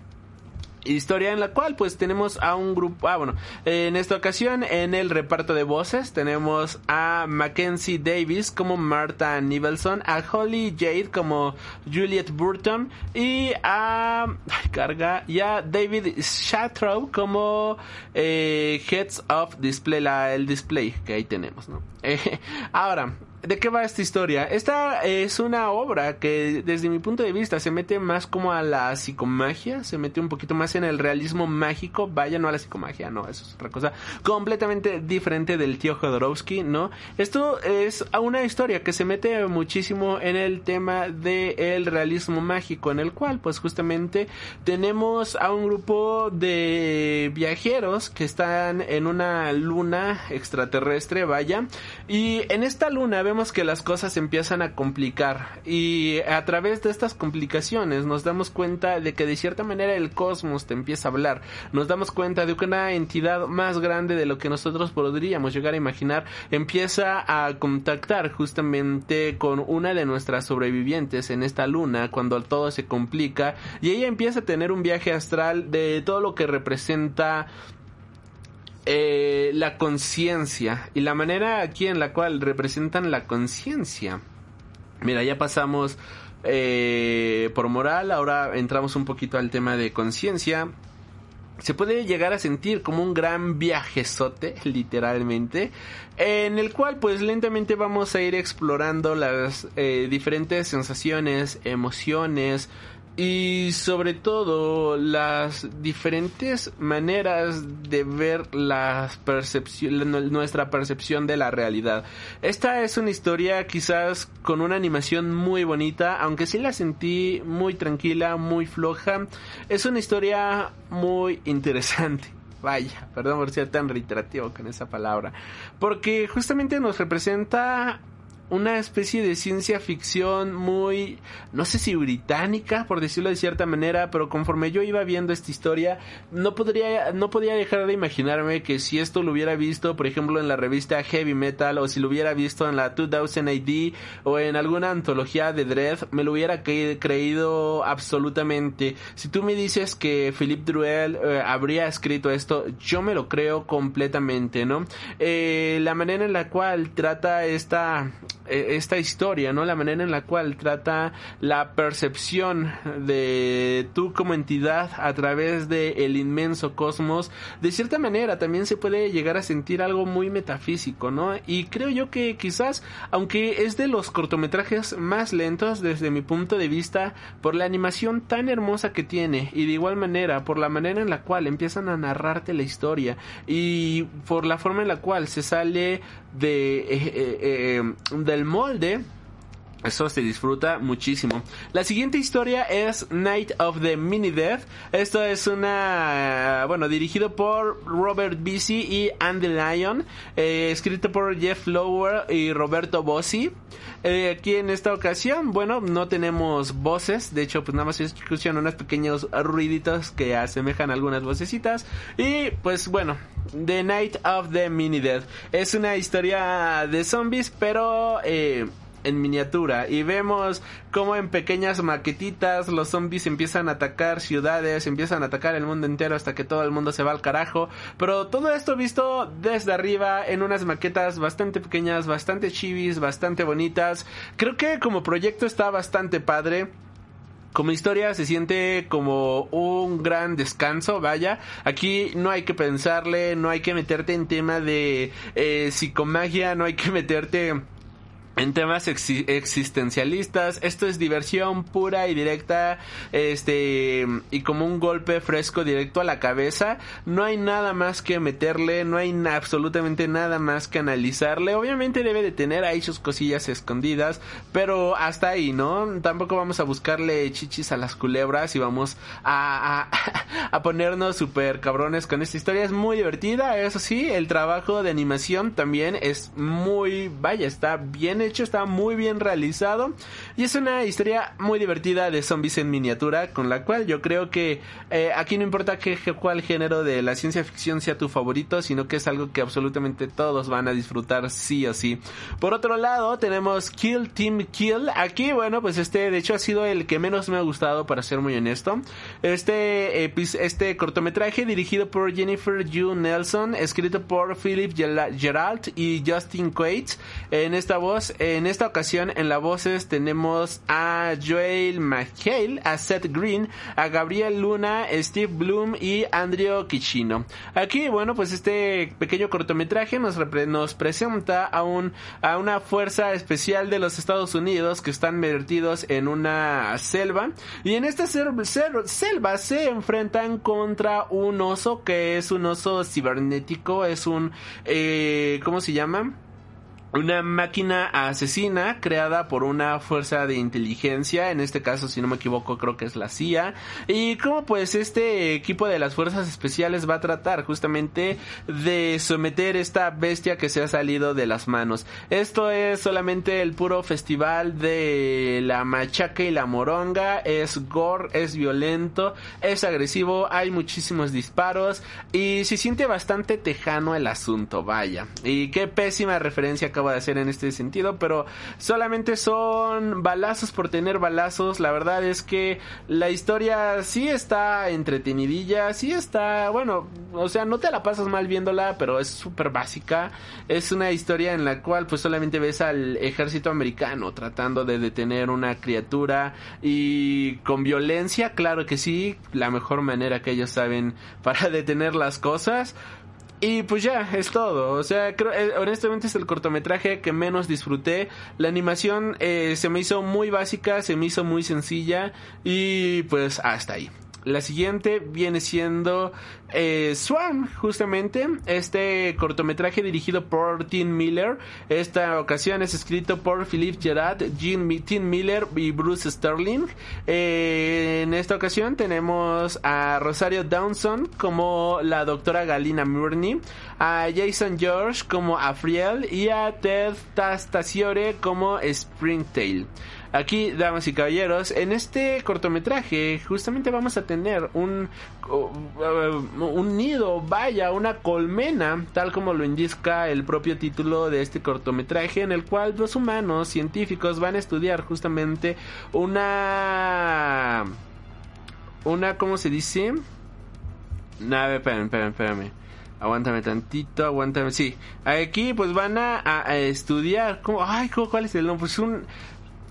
historia en la cual pues tenemos a un grupo, ah bueno, en esta ocasión en el reparto de voces tenemos a Mackenzie Davis como Martha Nivelson, a Holly Jade como Juliet Burton y a carga y David Shatrow como eh, Heads of Display, la, el display que ahí tenemos, ¿no? ahora, ¿De qué va esta historia? Esta es una obra que desde mi punto de vista se mete más como a la psicomagia, se mete un poquito más en el realismo mágico, vaya, no a la psicomagia, no, eso es otra cosa completamente diferente del tío Jodorowsky, ¿no? Esto es una historia que se mete muchísimo en el tema del realismo mágico, en el cual pues justamente tenemos a un grupo de viajeros que están en una luna extraterrestre, vaya, y en esta luna vemos que las cosas empiezan a complicar y a través de estas complicaciones nos damos cuenta de que de cierta manera el cosmos te empieza a hablar. Nos damos cuenta de que una entidad más grande de lo que nosotros podríamos llegar a imaginar empieza a contactar justamente con una de nuestras sobrevivientes en esta luna cuando todo se complica y ella empieza a tener un viaje astral de todo lo que representa eh, la conciencia y la manera aquí en la cual representan la conciencia. Mira, ya pasamos eh, por moral, ahora entramos un poquito al tema de conciencia. Se puede llegar a sentir como un gran viajezote, literalmente, en el cual pues lentamente vamos a ir explorando las eh, diferentes sensaciones, emociones, y sobre todo las diferentes maneras de ver las nuestra percepción de la realidad. Esta es una historia quizás con una animación muy bonita, aunque sí la sentí muy tranquila, muy floja. Es una historia muy interesante. Vaya, perdón por ser tan reiterativo con esa palabra. Porque justamente nos representa una especie de ciencia ficción muy, no sé si británica, por decirlo de cierta manera, pero conforme yo iba viendo esta historia, no podría, no podía dejar de imaginarme que si esto lo hubiera visto, por ejemplo, en la revista Heavy Metal, o si lo hubiera visto en la 2000 AD, o en alguna antología de Dread, me lo hubiera creído absolutamente. Si tú me dices que Philip Druel eh, habría escrito esto, yo me lo creo completamente, ¿no? Eh, la manera en la cual trata esta esta historia, ¿no? La manera en la cual trata la percepción de tú como entidad a través de el inmenso cosmos, de cierta manera también se puede llegar a sentir algo muy metafísico, ¿no? Y creo yo que quizás, aunque es de los cortometrajes más lentos desde mi punto de vista, por la animación tan hermosa que tiene y de igual manera por la manera en la cual empiezan a narrarte la historia y por la forma en la cual se sale de, eh, eh, eh, de el molde Eso se disfruta muchísimo. La siguiente historia es Night of the Mini Death. Esto es una, bueno, dirigido por Robert Bisi y Andy Lyon, eh, escrito por Jeff Lower y Roberto Bossi. Eh, aquí en esta ocasión, bueno, no tenemos voces, de hecho, pues nada más se escuchan unos pequeños ruiditos que asemejan algunas vocecitas. Y pues bueno, The Night of the Mini Death es una historia de zombies, pero eh, en miniatura y vemos como en pequeñas maquetitas los zombies empiezan a atacar ciudades, empiezan a atacar el mundo entero hasta que todo el mundo se va al carajo, pero todo esto visto desde arriba en unas maquetas bastante pequeñas, bastante chivis, bastante bonitas. Creo que como proyecto está bastante padre como historia se siente como un gran descanso, vaya. Aquí no hay que pensarle, no hay que meterte en tema de eh, psicomagia, no hay que meterte en temas existencialistas. Esto es diversión pura y directa, este, y como un golpe fresco directo a la cabeza. No hay nada más que meterle, no hay absolutamente nada más que analizarle. Obviamente debe de tener ahí sus cosillas escondidas, pero hasta ahí, ¿no? Tampoco vamos a buscarle chichis a las culebras y vamos a, a, ponernos super cabrones con esta historia. Es muy divertida, eso sí, el trabajo de animación también es muy, vaya, está bien hecho, está muy bien realizado y es una historia muy divertida de zombies en miniatura con la cual yo creo que eh, aquí no importa que, cuál género de la ciencia ficción sea tu favorito, sino que es algo que absolutamente todos van a disfrutar sí o sí. Por otro lado, tenemos Kill Team Kill. Aquí, bueno, pues este de hecho ha sido el que menos me ha gustado para ser muy honesto. Este este cortometraje dirigido por Jennifer Yu Nelson, escrito por Philip Gerald y Justin Quates. En esta voz en esta ocasión en las voces tenemos a Joel McHale, a Seth Green, a Gabriel Luna, Steve Bloom y Andrew Kichino. Aquí, bueno, pues este pequeño cortometraje nos, nos presenta a, un, a una fuerza especial de los Estados Unidos que están vertidos en una selva y en esta selva se enfrentan contra un oso que es un oso cibernético, es un, eh, ¿cómo se llama? Una máquina asesina creada por una fuerza de inteligencia, en este caso si no me equivoco creo que es la CIA, y como pues este equipo de las fuerzas especiales va a tratar justamente de someter esta bestia que se ha salido de las manos. Esto es solamente el puro festival de la machaca y la moronga, es gore, es violento, es agresivo, hay muchísimos disparos y se siente bastante tejano el asunto, vaya. Y qué pésima referencia acabo de hacer en este sentido, pero solamente son balazos por tener balazos. La verdad es que la historia sí está entretenidilla, sí está, bueno, o sea, no te la pasas mal viéndola, pero es súper básica. Es una historia en la cual pues solamente ves al ejército americano tratando de detener una criatura y con violencia, claro que sí, la mejor manera que ellos saben para detener las cosas. Y pues ya, es todo. O sea, creo, eh, honestamente es el cortometraje que menos disfruté. La animación eh, se me hizo muy básica, se me hizo muy sencilla y pues hasta ahí. La siguiente viene siendo eh, Swarm, justamente, este cortometraje dirigido por Tim Miller. Esta ocasión es escrito por Philip Gerard, Tim Miller y Bruce Sterling. Eh, en esta ocasión tenemos a Rosario Downson como la doctora Galina Murney, a Jason George como Afriel y a Ted Tastaciore como Springtail. Aquí, damas y caballeros, en este cortometraje justamente vamos a tener un, un nido, vaya, una colmena, tal como lo indica el propio título de este cortometraje, en el cual los humanos científicos van a estudiar justamente una... Una, ¿cómo se dice? Nave, espérame, espérame, espérame. Aguántame tantito, aguántame. Sí, aquí pues van a, a, estudiar. ¿cómo? Ay, ¿cuál es el nombre? Pues un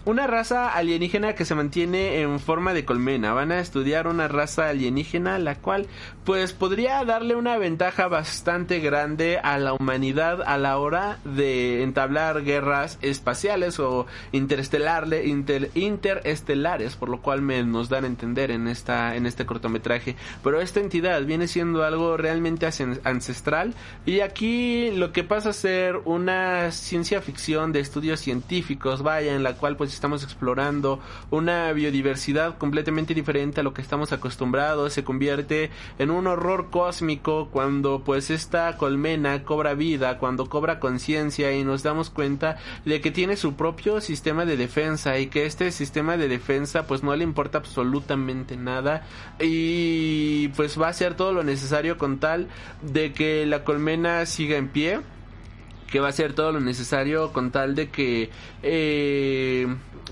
una raza alienígena que se mantiene en forma de colmena. Van a estudiar una raza alienígena la cual pues podría darle una ventaja bastante grande a la humanidad a la hora de entablar guerras espaciales o interestelares, interestelares, por lo cual me, nos dan a entender en esta en este cortometraje. Pero esta entidad viene siendo algo realmente ancestral y aquí lo que pasa a ser una ciencia ficción de estudios científicos, vaya, en la cual pues estamos explorando una biodiversidad completamente diferente a lo que estamos acostumbrados, se convierte en un horror cósmico cuando pues esta colmena cobra vida, cuando cobra conciencia y nos damos cuenta de que tiene su propio sistema de defensa y que este sistema de defensa pues no le importa absolutamente nada. Y pues va a hacer todo lo necesario con tal de que la colmena siga en pie que va a hacer todo lo necesario con tal de que eh,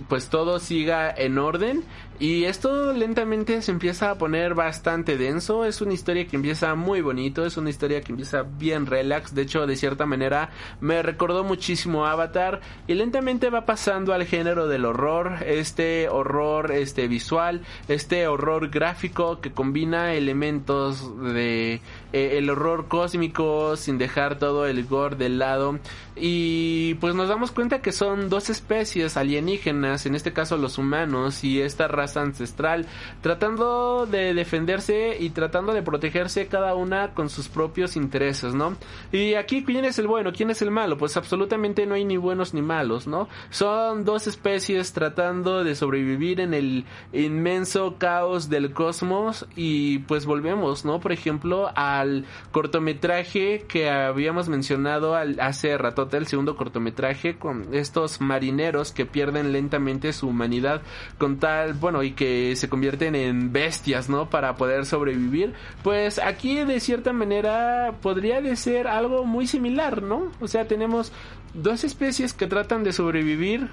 pues todo siga en orden y esto lentamente se empieza a poner bastante denso. Es una historia que empieza muy bonito. Es una historia que empieza bien relax. De hecho, de cierta manera, me recordó muchísimo Avatar. Y lentamente va pasando al género del horror. Este horror este visual. Este horror gráfico que combina elementos de eh, el horror cósmico sin dejar todo el gore del lado. Y pues nos damos cuenta que son dos especies alienígenas, en este caso los humanos y esta raza ancestral, tratando de defenderse y tratando de protegerse cada una con sus propios intereses, ¿no? Y aquí, ¿quién es el bueno? ¿Quién es el malo? Pues absolutamente no hay ni buenos ni malos, ¿no? Son dos especies tratando de sobrevivir en el inmenso caos del cosmos y pues volvemos, ¿no? Por ejemplo, al cortometraje que habíamos mencionado al, hace rato el segundo cortometraje con estos marineros que pierden lentamente su humanidad con tal, bueno, y que se convierten en bestias, ¿no? Para poder sobrevivir. Pues aquí de cierta manera podría de ser algo muy similar, ¿no? O sea, tenemos dos especies que tratan de sobrevivir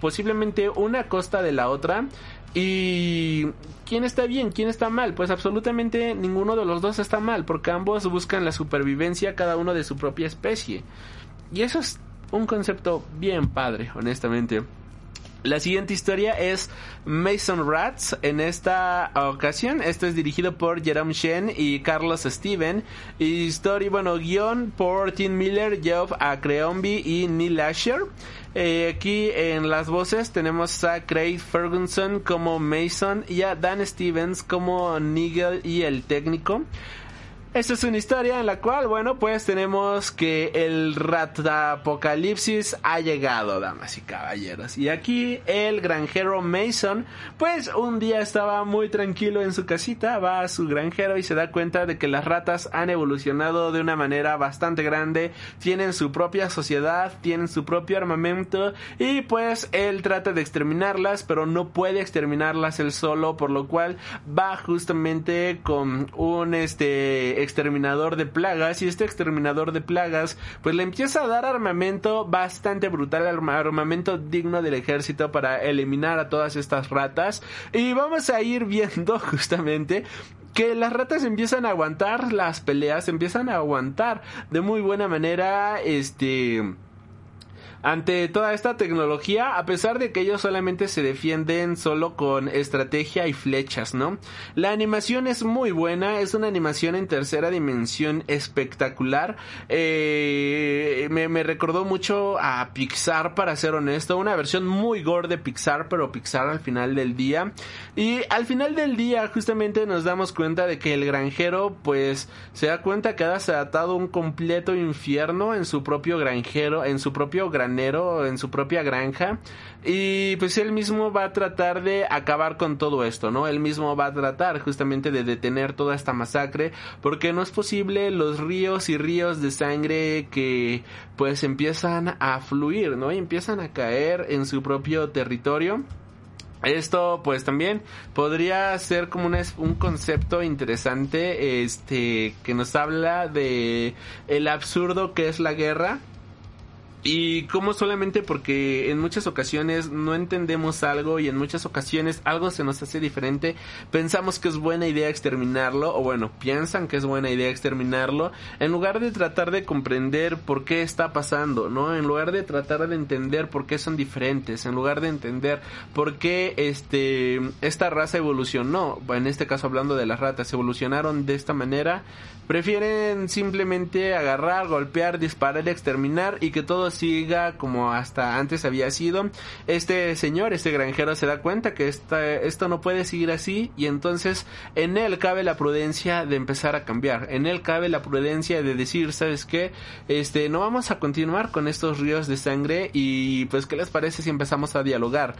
posiblemente una a costa de la otra y ¿quién está bien? ¿Quién está mal? Pues absolutamente ninguno de los dos está mal, porque ambos buscan la supervivencia cada uno de su propia especie. Y eso es un concepto bien padre, honestamente. La siguiente historia es Mason Rats. En esta ocasión, esto es dirigido por Jerome Shen y Carlos Steven. Y story, bueno, guion por Tim Miller, Geoff Acreombi y Neil Asher. Eh, aquí en las voces tenemos a Craig Ferguson como Mason y a Dan Stevens como Nigel y el técnico. Esta es una historia en la cual, bueno, pues tenemos que el apocalipsis ha llegado, damas y caballeros. Y aquí el granjero Mason, pues un día estaba muy tranquilo en su casita, va a su granjero y se da cuenta de que las ratas han evolucionado de una manera bastante grande, tienen su propia sociedad, tienen su propio armamento y pues él trata de exterminarlas, pero no puede exterminarlas él solo, por lo cual va justamente con un este exterminador de plagas y este exterminador de plagas pues le empieza a dar armamento bastante brutal, armamento digno del ejército para eliminar a todas estas ratas. Y vamos a ir viendo justamente que las ratas empiezan a aguantar las peleas, empiezan a aguantar de muy buena manera este ante toda esta tecnología, a pesar de que ellos solamente se defienden solo con estrategia y flechas, ¿no? La animación es muy buena, es una animación en tercera dimensión espectacular. Eh, me, recordó mucho a Pixar, para ser honesto, una versión muy gore de Pixar, pero Pixar al final del día. Y al final del día, justamente nos damos cuenta de que el granjero, pues, se da cuenta que ha atado un completo infierno en su propio granjero, en su propio granjero en su propia granja y pues él mismo va a tratar de acabar con todo esto, ¿no? Él mismo va a tratar justamente de detener toda esta masacre porque no es posible los ríos y ríos de sangre que pues empiezan a fluir, ¿no? Y empiezan a caer en su propio territorio. Esto pues también podría ser como un, un concepto interesante este que nos habla de el absurdo que es la guerra y como solamente porque en muchas ocasiones no entendemos algo y en muchas ocasiones algo se nos hace diferente, pensamos que es buena idea exterminarlo, o bueno, piensan que es buena idea exterminarlo, en lugar de tratar de comprender por qué está pasando, ¿no? En lugar de tratar de entender por qué son diferentes, en lugar de entender por qué este, esta raza evolucionó, en este caso hablando de las ratas, evolucionaron de esta manera, prefieren simplemente agarrar, golpear, disparar, exterminar y que todo siga como hasta antes había sido. Este señor, este granjero se da cuenta que esta, esto no puede seguir así y entonces en él cabe la prudencia de empezar a cambiar. En él cabe la prudencia de decir, ¿sabes qué? Este, no vamos a continuar con estos ríos de sangre y pues ¿qué les parece si empezamos a dialogar?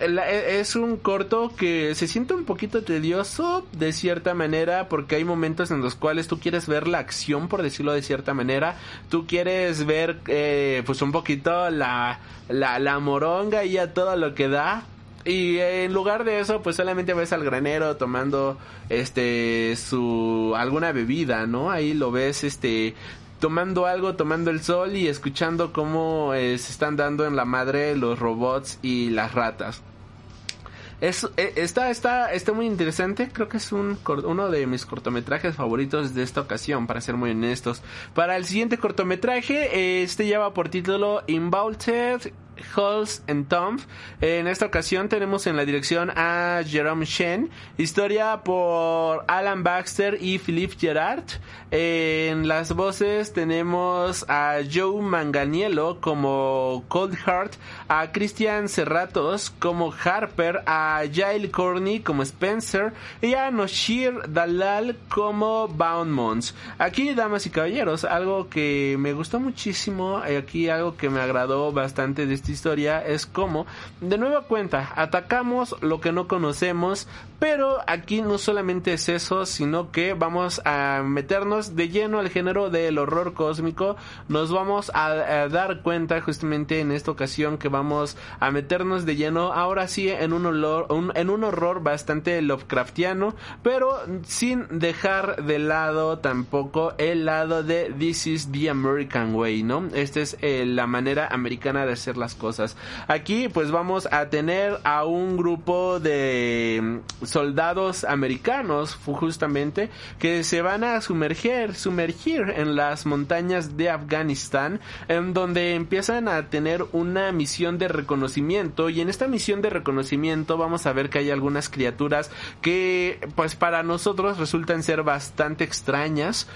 E, es un corto que se siente un poquito tedioso de cierta manera porque hay momentos en los cuales tú quieres ver la acción por decirlo de cierta manera tú quieres ver eh, pues un poquito la, la, la moronga y a todo lo que da y en lugar de eso, pues solamente ves al granero tomando este su alguna bebida, ¿no? Ahí lo ves este tomando algo, tomando el sol y escuchando cómo eh, se están dando en la madre los robots y las ratas. Es, eh, está, está, está muy interesante. Creo que es un, uno de mis cortometrajes favoritos de esta ocasión, para ser muy honestos. Para el siguiente cortometraje, este lleva por título Invaulted Halls and Tomb. En esta ocasión tenemos en la dirección a Jerome Shen, historia por Alan Baxter y Philippe Gerard. En las voces tenemos a Joe Manganiello como Cold Heart, a Christian Serratos como Harper, a Jail Corney como Spencer y a Noshir Dalal como Boundmons. Aquí, damas y caballeros, algo que me gustó muchísimo, aquí algo que me agradó bastante de este historia es como, de nueva cuenta, atacamos lo que no conocemos, pero aquí no solamente es eso, sino que vamos a meternos de lleno al género del horror cósmico. Nos vamos a, dar cuenta justamente en esta ocasión que vamos a meternos de lleno ahora sí en un, en un horror bastante Lovecraftiano, pero sin dejar de lado tampoco el lado de This is the American Way, ¿no? Esta es eh, la manera americana de hacer las cosas. Aquí pues vamos a tener a un grupo de soldados americanos justamente que se van a sumergir, sumergir en las montañas de Afganistán en donde empiezan a tener una misión de reconocimiento y en esta misión de reconocimiento vamos a ver que hay algunas criaturas que pues para nosotros resultan ser bastante extrañas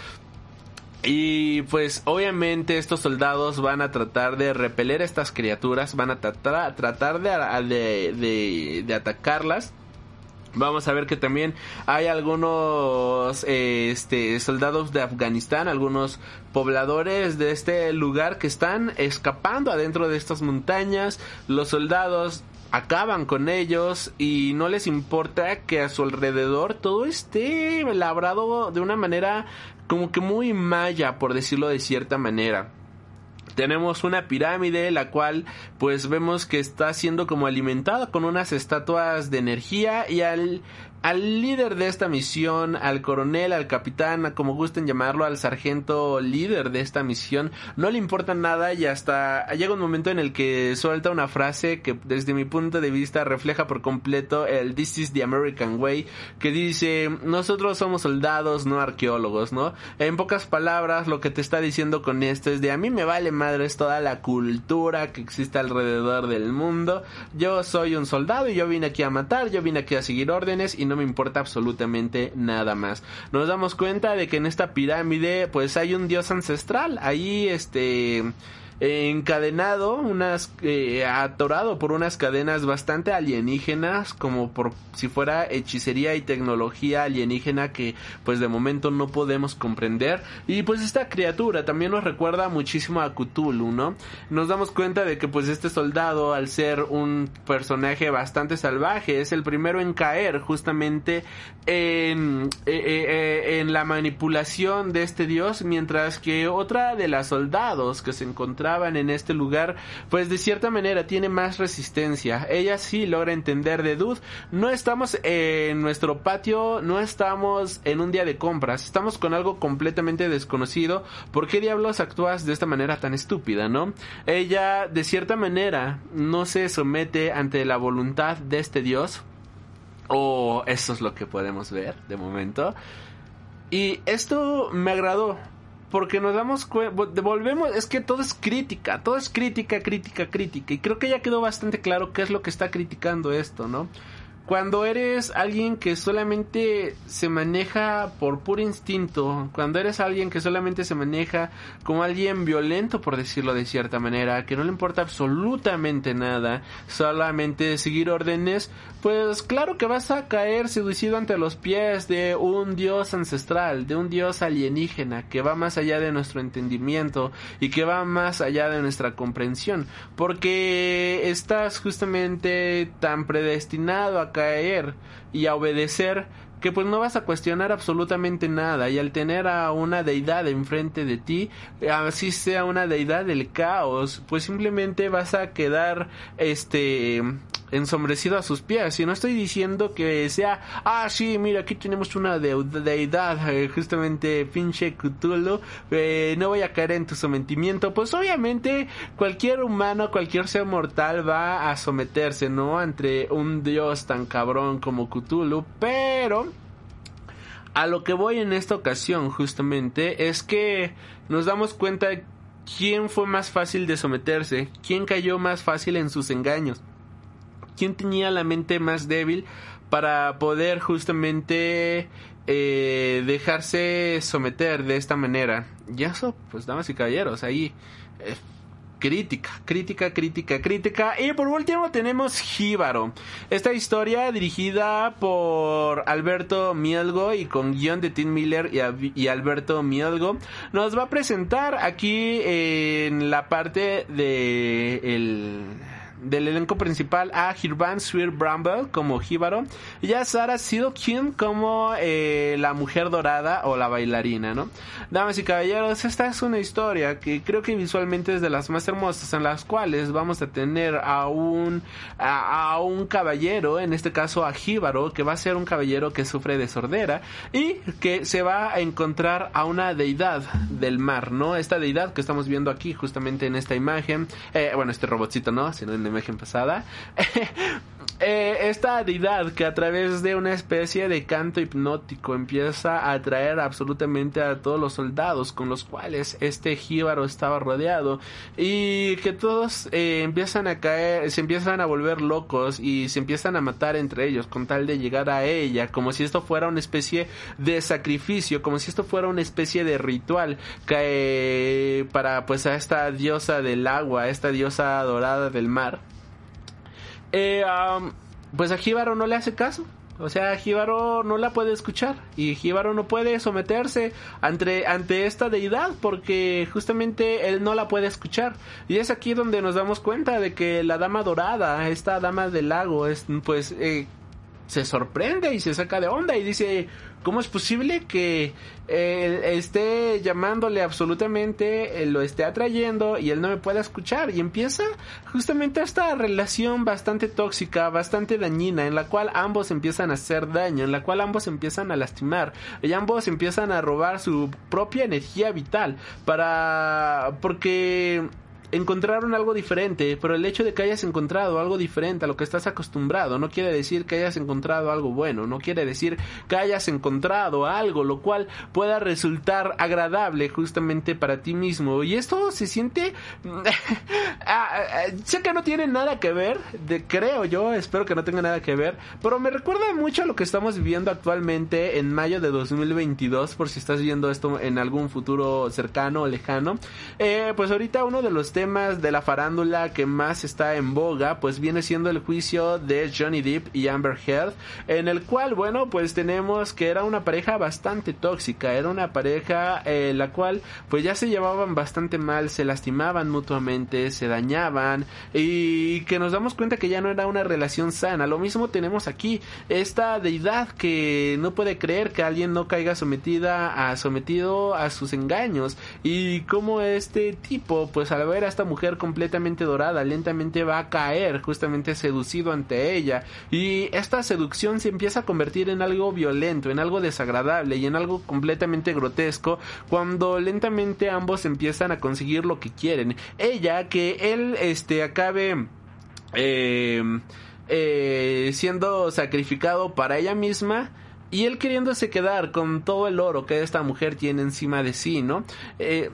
y pues obviamente estos soldados van a tratar de repeler a estas criaturas, van a tratar, de, de, de atacarlas Vamos a ver que también hay algunos este, soldados de Afganistán, algunos pobladores de este lugar que están escapando adentro de estas montañas. Los soldados acaban con ellos y no les importa que a su alrededor todo esté labrado de una manera como que muy maya, por decirlo de cierta manera. Tenemos una pirámide la cual pues vemos que está siendo como alimentada con unas estatuas de energía y al al líder de esta misión, al coronel, al capitán, como gusten llamarlo, al sargento líder de esta misión, no le importa nada y hasta llega un momento en el que suelta una frase que desde mi punto de vista refleja por completo el This is the American Way, que dice, nosotros somos soldados, no arqueólogos, ¿no? En pocas palabras, lo que te está diciendo con esto es de a mí me vale madre es toda la cultura que existe alrededor del mundo, yo soy un soldado y yo vine aquí a matar, yo vine aquí a seguir órdenes y no me importa absolutamente nada más. Nos damos cuenta de que en esta pirámide pues hay un dios ancestral. Ahí este encadenado, unas eh, atorado por unas cadenas bastante alienígenas, como por si fuera hechicería y tecnología alienígena que pues de momento no podemos comprender. Y pues esta criatura también nos recuerda muchísimo a Cthulhu, ¿no? Nos damos cuenta de que pues este soldado al ser un personaje bastante salvaje es el primero en caer justamente en, eh, eh, en la manipulación de este dios, mientras que otra de las soldados que se encontraba en este lugar, pues de cierta manera tiene más resistencia. Ella sí logra entender de Dude, no estamos en nuestro patio, no estamos en un día de compras, estamos con algo completamente desconocido. ¿Por qué diablos actúas de esta manera tan estúpida, no? Ella de cierta manera no se somete ante la voluntad de este dios. O eso es lo que podemos ver de momento. Y esto me agradó porque nos damos cuenta, devolvemos, es que todo es crítica, todo es crítica, crítica, crítica, y creo que ya quedó bastante claro qué es lo que está criticando esto, ¿no? Cuando eres alguien que solamente se maneja por puro instinto, cuando eres alguien que solamente se maneja como alguien violento, por decirlo de cierta manera, que no le importa absolutamente nada, solamente seguir órdenes, pues claro que vas a caer seducido ante los pies de un dios ancestral, de un dios alienígena, que va más allá de nuestro entendimiento y que va más allá de nuestra comprensión, porque estás justamente tan predestinado a caer y a obedecer que pues no vas a cuestionar absolutamente nada. Y al tener a una deidad enfrente de ti, así sea una deidad del caos, pues simplemente vas a quedar este ensombrecido a sus pies. Y no estoy diciendo que sea, ah, sí, mira, aquí tenemos una deidad, eh, justamente pinche Cthulhu, eh, no voy a caer en tu sometimiento. Pues obviamente cualquier humano, cualquier ser mortal va a someterse, ¿no? Ante un dios tan cabrón como Cthulhu, pero... A lo que voy en esta ocasión justamente es que nos damos cuenta de quién fue más fácil de someterse, quién cayó más fácil en sus engaños quién tenía la mente más débil para poder justamente eh, dejarse someter de esta manera. Y eso, pues damas y caballeros, ahí eh, crítica, crítica, crítica, crítica. Y por último tenemos Jíbaro. Esta historia dirigida por Alberto Mielgo y con guion de Tim Miller y, Alberto Mielgo nos va a presentar aquí en la parte de el del elenco principal a Hirvan Swear Bramble como Jíbaro y a Sarah Silkin como eh, la mujer dorada o la bailarina, ¿no? Damas y caballeros, esta es una historia que creo que visualmente es de las más hermosas en las cuales vamos a tener a un a, un caballero, en este caso a Jíbaro, que va a ser un caballero que sufre de sordera y que se va a encontrar a una deidad del mar, ¿no? Esta deidad que estamos viendo aquí justamente en esta imagen, eh, bueno, este robotcito, ¿no? Sino en imagen pasada. Eh, esta deidad que a través de una especie de canto hipnótico empieza a atraer absolutamente a todos los soldados con los cuales este jíbaro estaba rodeado y que todos eh, empiezan a caer, se empiezan a volver locos y se empiezan a matar entre ellos con tal de llegar a ella, como si esto fuera una especie de sacrificio, como si esto fuera una especie de ritual que, para pues a esta diosa del agua, esta diosa dorada del mar eh, pues a Jíbaro no le hace caso. O sea, Jíbaro no la puede escuchar y Jíbaro no puede someterse ante, ante esta deidad porque justamente él no la puede escuchar. Y es aquí donde nos damos cuenta de que la dama dorada, esta dama del lago, es pues eh, se sorprende y se saca de onda y dice, ¿Cómo es posible que eh, esté llamándole absolutamente, eh, lo esté atrayendo y él no me pueda escuchar? Y empieza justamente esta relación bastante tóxica, bastante dañina, en la cual ambos empiezan a hacer daño, en la cual ambos empiezan a lastimar, y ambos empiezan a robar su propia energía vital para... porque encontraron algo diferente, pero el hecho de que hayas encontrado algo diferente a lo que estás acostumbrado no quiere decir que hayas encontrado algo bueno, no quiere decir que hayas encontrado algo lo cual pueda resultar agradable justamente para ti mismo. Y esto se siente... Ah, ah, sé que no tiene nada que ver, de, creo yo, espero que no tenga nada que ver, pero me recuerda mucho a lo que estamos viviendo actualmente en mayo de 2022, por si estás viendo esto en algún futuro cercano o lejano. Eh, pues ahorita uno de los temas de la farándula que más está en boga, pues viene siendo el juicio de Johnny Depp y Amber Heard, en el cual, bueno, pues tenemos que era una pareja bastante tóxica, era una pareja eh, la cual pues ya se llevaban bastante mal, se lastimaban mutuamente, se dañaban y que nos damos cuenta que ya no era una relación sana. Lo mismo tenemos aquí, esta deidad que no puede creer que alguien no caiga sometida a sometido a sus engaños y como este tipo pues al ver esta mujer completamente dorada lentamente va a caer justamente seducido ante ella y esta seducción se empieza a convertir en algo violento, en algo desagradable y en algo completamente grotesco cuando lentamente ambos empiezan a conseguir lo que quieren. Ella que él este acabe eh, eh, siendo sacrificado para ella misma y él queriéndose quedar con todo el oro que esta mujer tiene encima de sí, ¿no? Eh,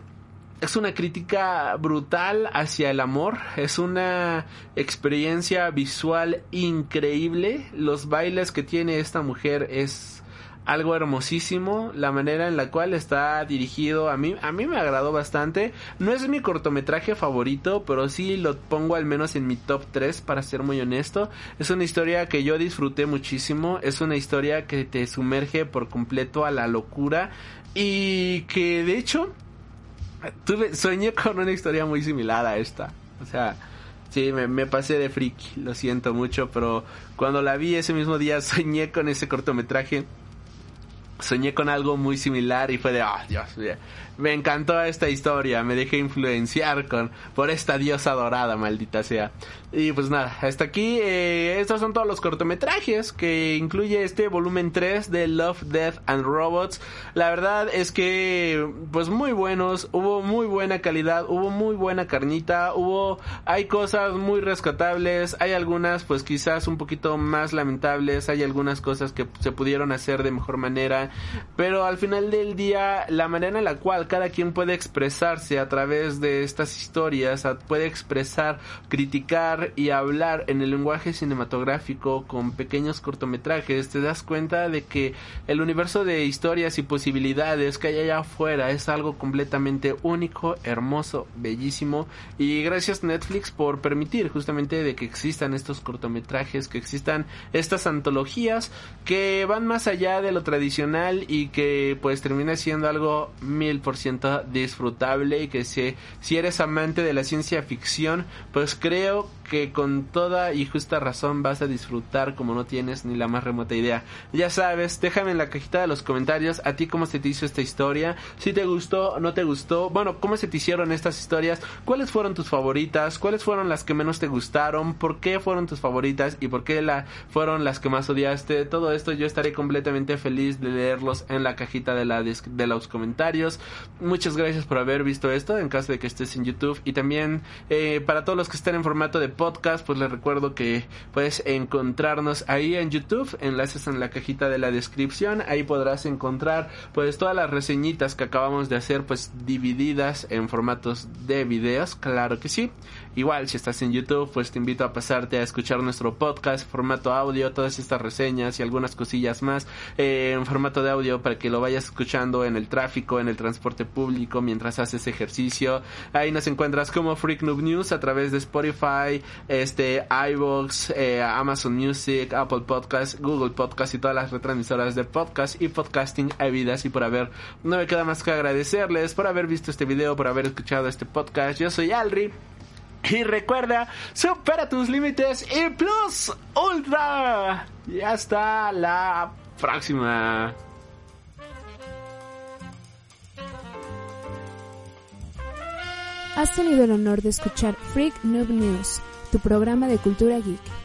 es una crítica brutal hacia el amor, es una experiencia visual increíble, los bailes que tiene esta mujer es algo hermosísimo, la manera en la cual está dirigido a mí a mí me agradó bastante. No es mi cortometraje favorito, pero sí lo pongo al menos en mi top 3 para ser muy honesto. Es una historia que yo disfruté muchísimo, es una historia que te sumerge por completo a la locura. Y que de hecho tuve, soñé con una historia muy similar a esta. O sea, sí, me, me, pasé de friki, lo siento mucho, pero cuando la vi ese mismo día soñé con ese cortometraje. Soñé con algo muy similar y fue de, oh, Dios, me encantó esta historia, me dejé influenciar con por esta diosa dorada, maldita sea. Y pues nada, hasta aquí, eh, estos son todos los cortometrajes que incluye este volumen 3 de Love, Death and Robots. La verdad es que, pues muy buenos, hubo muy buena calidad, hubo muy buena carnita, hubo, hay cosas muy rescatables, hay algunas pues quizás un poquito más lamentables, hay algunas cosas que se pudieron hacer de mejor manera, pero al final del día, la manera en la cual cada quien puede expresarse a través de estas historias, puede expresar, criticar y hablar en el lenguaje cinematográfico con pequeños cortometrajes, te das cuenta de que el universo de historias y posibilidades que hay allá afuera es algo completamente único, hermoso, bellísimo. Y gracias Netflix por permitir justamente de que existan estos cortometrajes, que existan estas antologías que van más allá de lo tradicional y que pues termina siendo algo mil disfrutable y que si, si eres amante de la ciencia ficción, pues creo que con toda y justa razón vas a disfrutar como no tienes ni la más remota idea. Ya sabes, déjame en la cajita de los comentarios a ti cómo se te hizo esta historia, si te gustó no te gustó, bueno, cómo se te hicieron estas historias, cuáles fueron tus favoritas, cuáles fueron las que menos te gustaron, por qué fueron tus favoritas y por qué la, fueron las que más odiaste. Todo esto yo estaré completamente feliz de leerlos en la cajita de, la, de los comentarios. Muchas gracias por haber visto esto en caso de que estés en YouTube y también eh, para todos los que estén en formato de podcast, pues les recuerdo que puedes encontrarnos ahí en YouTube, enlaces en la cajita de la descripción, ahí podrás encontrar pues todas las reseñitas que acabamos de hacer pues divididas en formatos de videos, claro que sí. Igual si estás en YouTube, pues te invito a pasarte a escuchar nuestro podcast, formato audio, todas estas reseñas y algunas cosillas más eh, en formato de audio para que lo vayas escuchando en el tráfico, en el transporte público mientras haces ejercicio. Ahí nos encuentras como Freak Noob News a través de Spotify, este, iVoox, eh, Amazon Music, Apple Podcast, Google Podcast y todas las retransmisoras de podcast y podcasting habidas y por haber, no me queda más que agradecerles por haber visto este video, por haber escuchado este podcast. Yo soy Alri. Y recuerda, supera tus límites y plus ultra. Y hasta la próxima. Has tenido el honor de escuchar Freak Noob News, tu programa de cultura geek.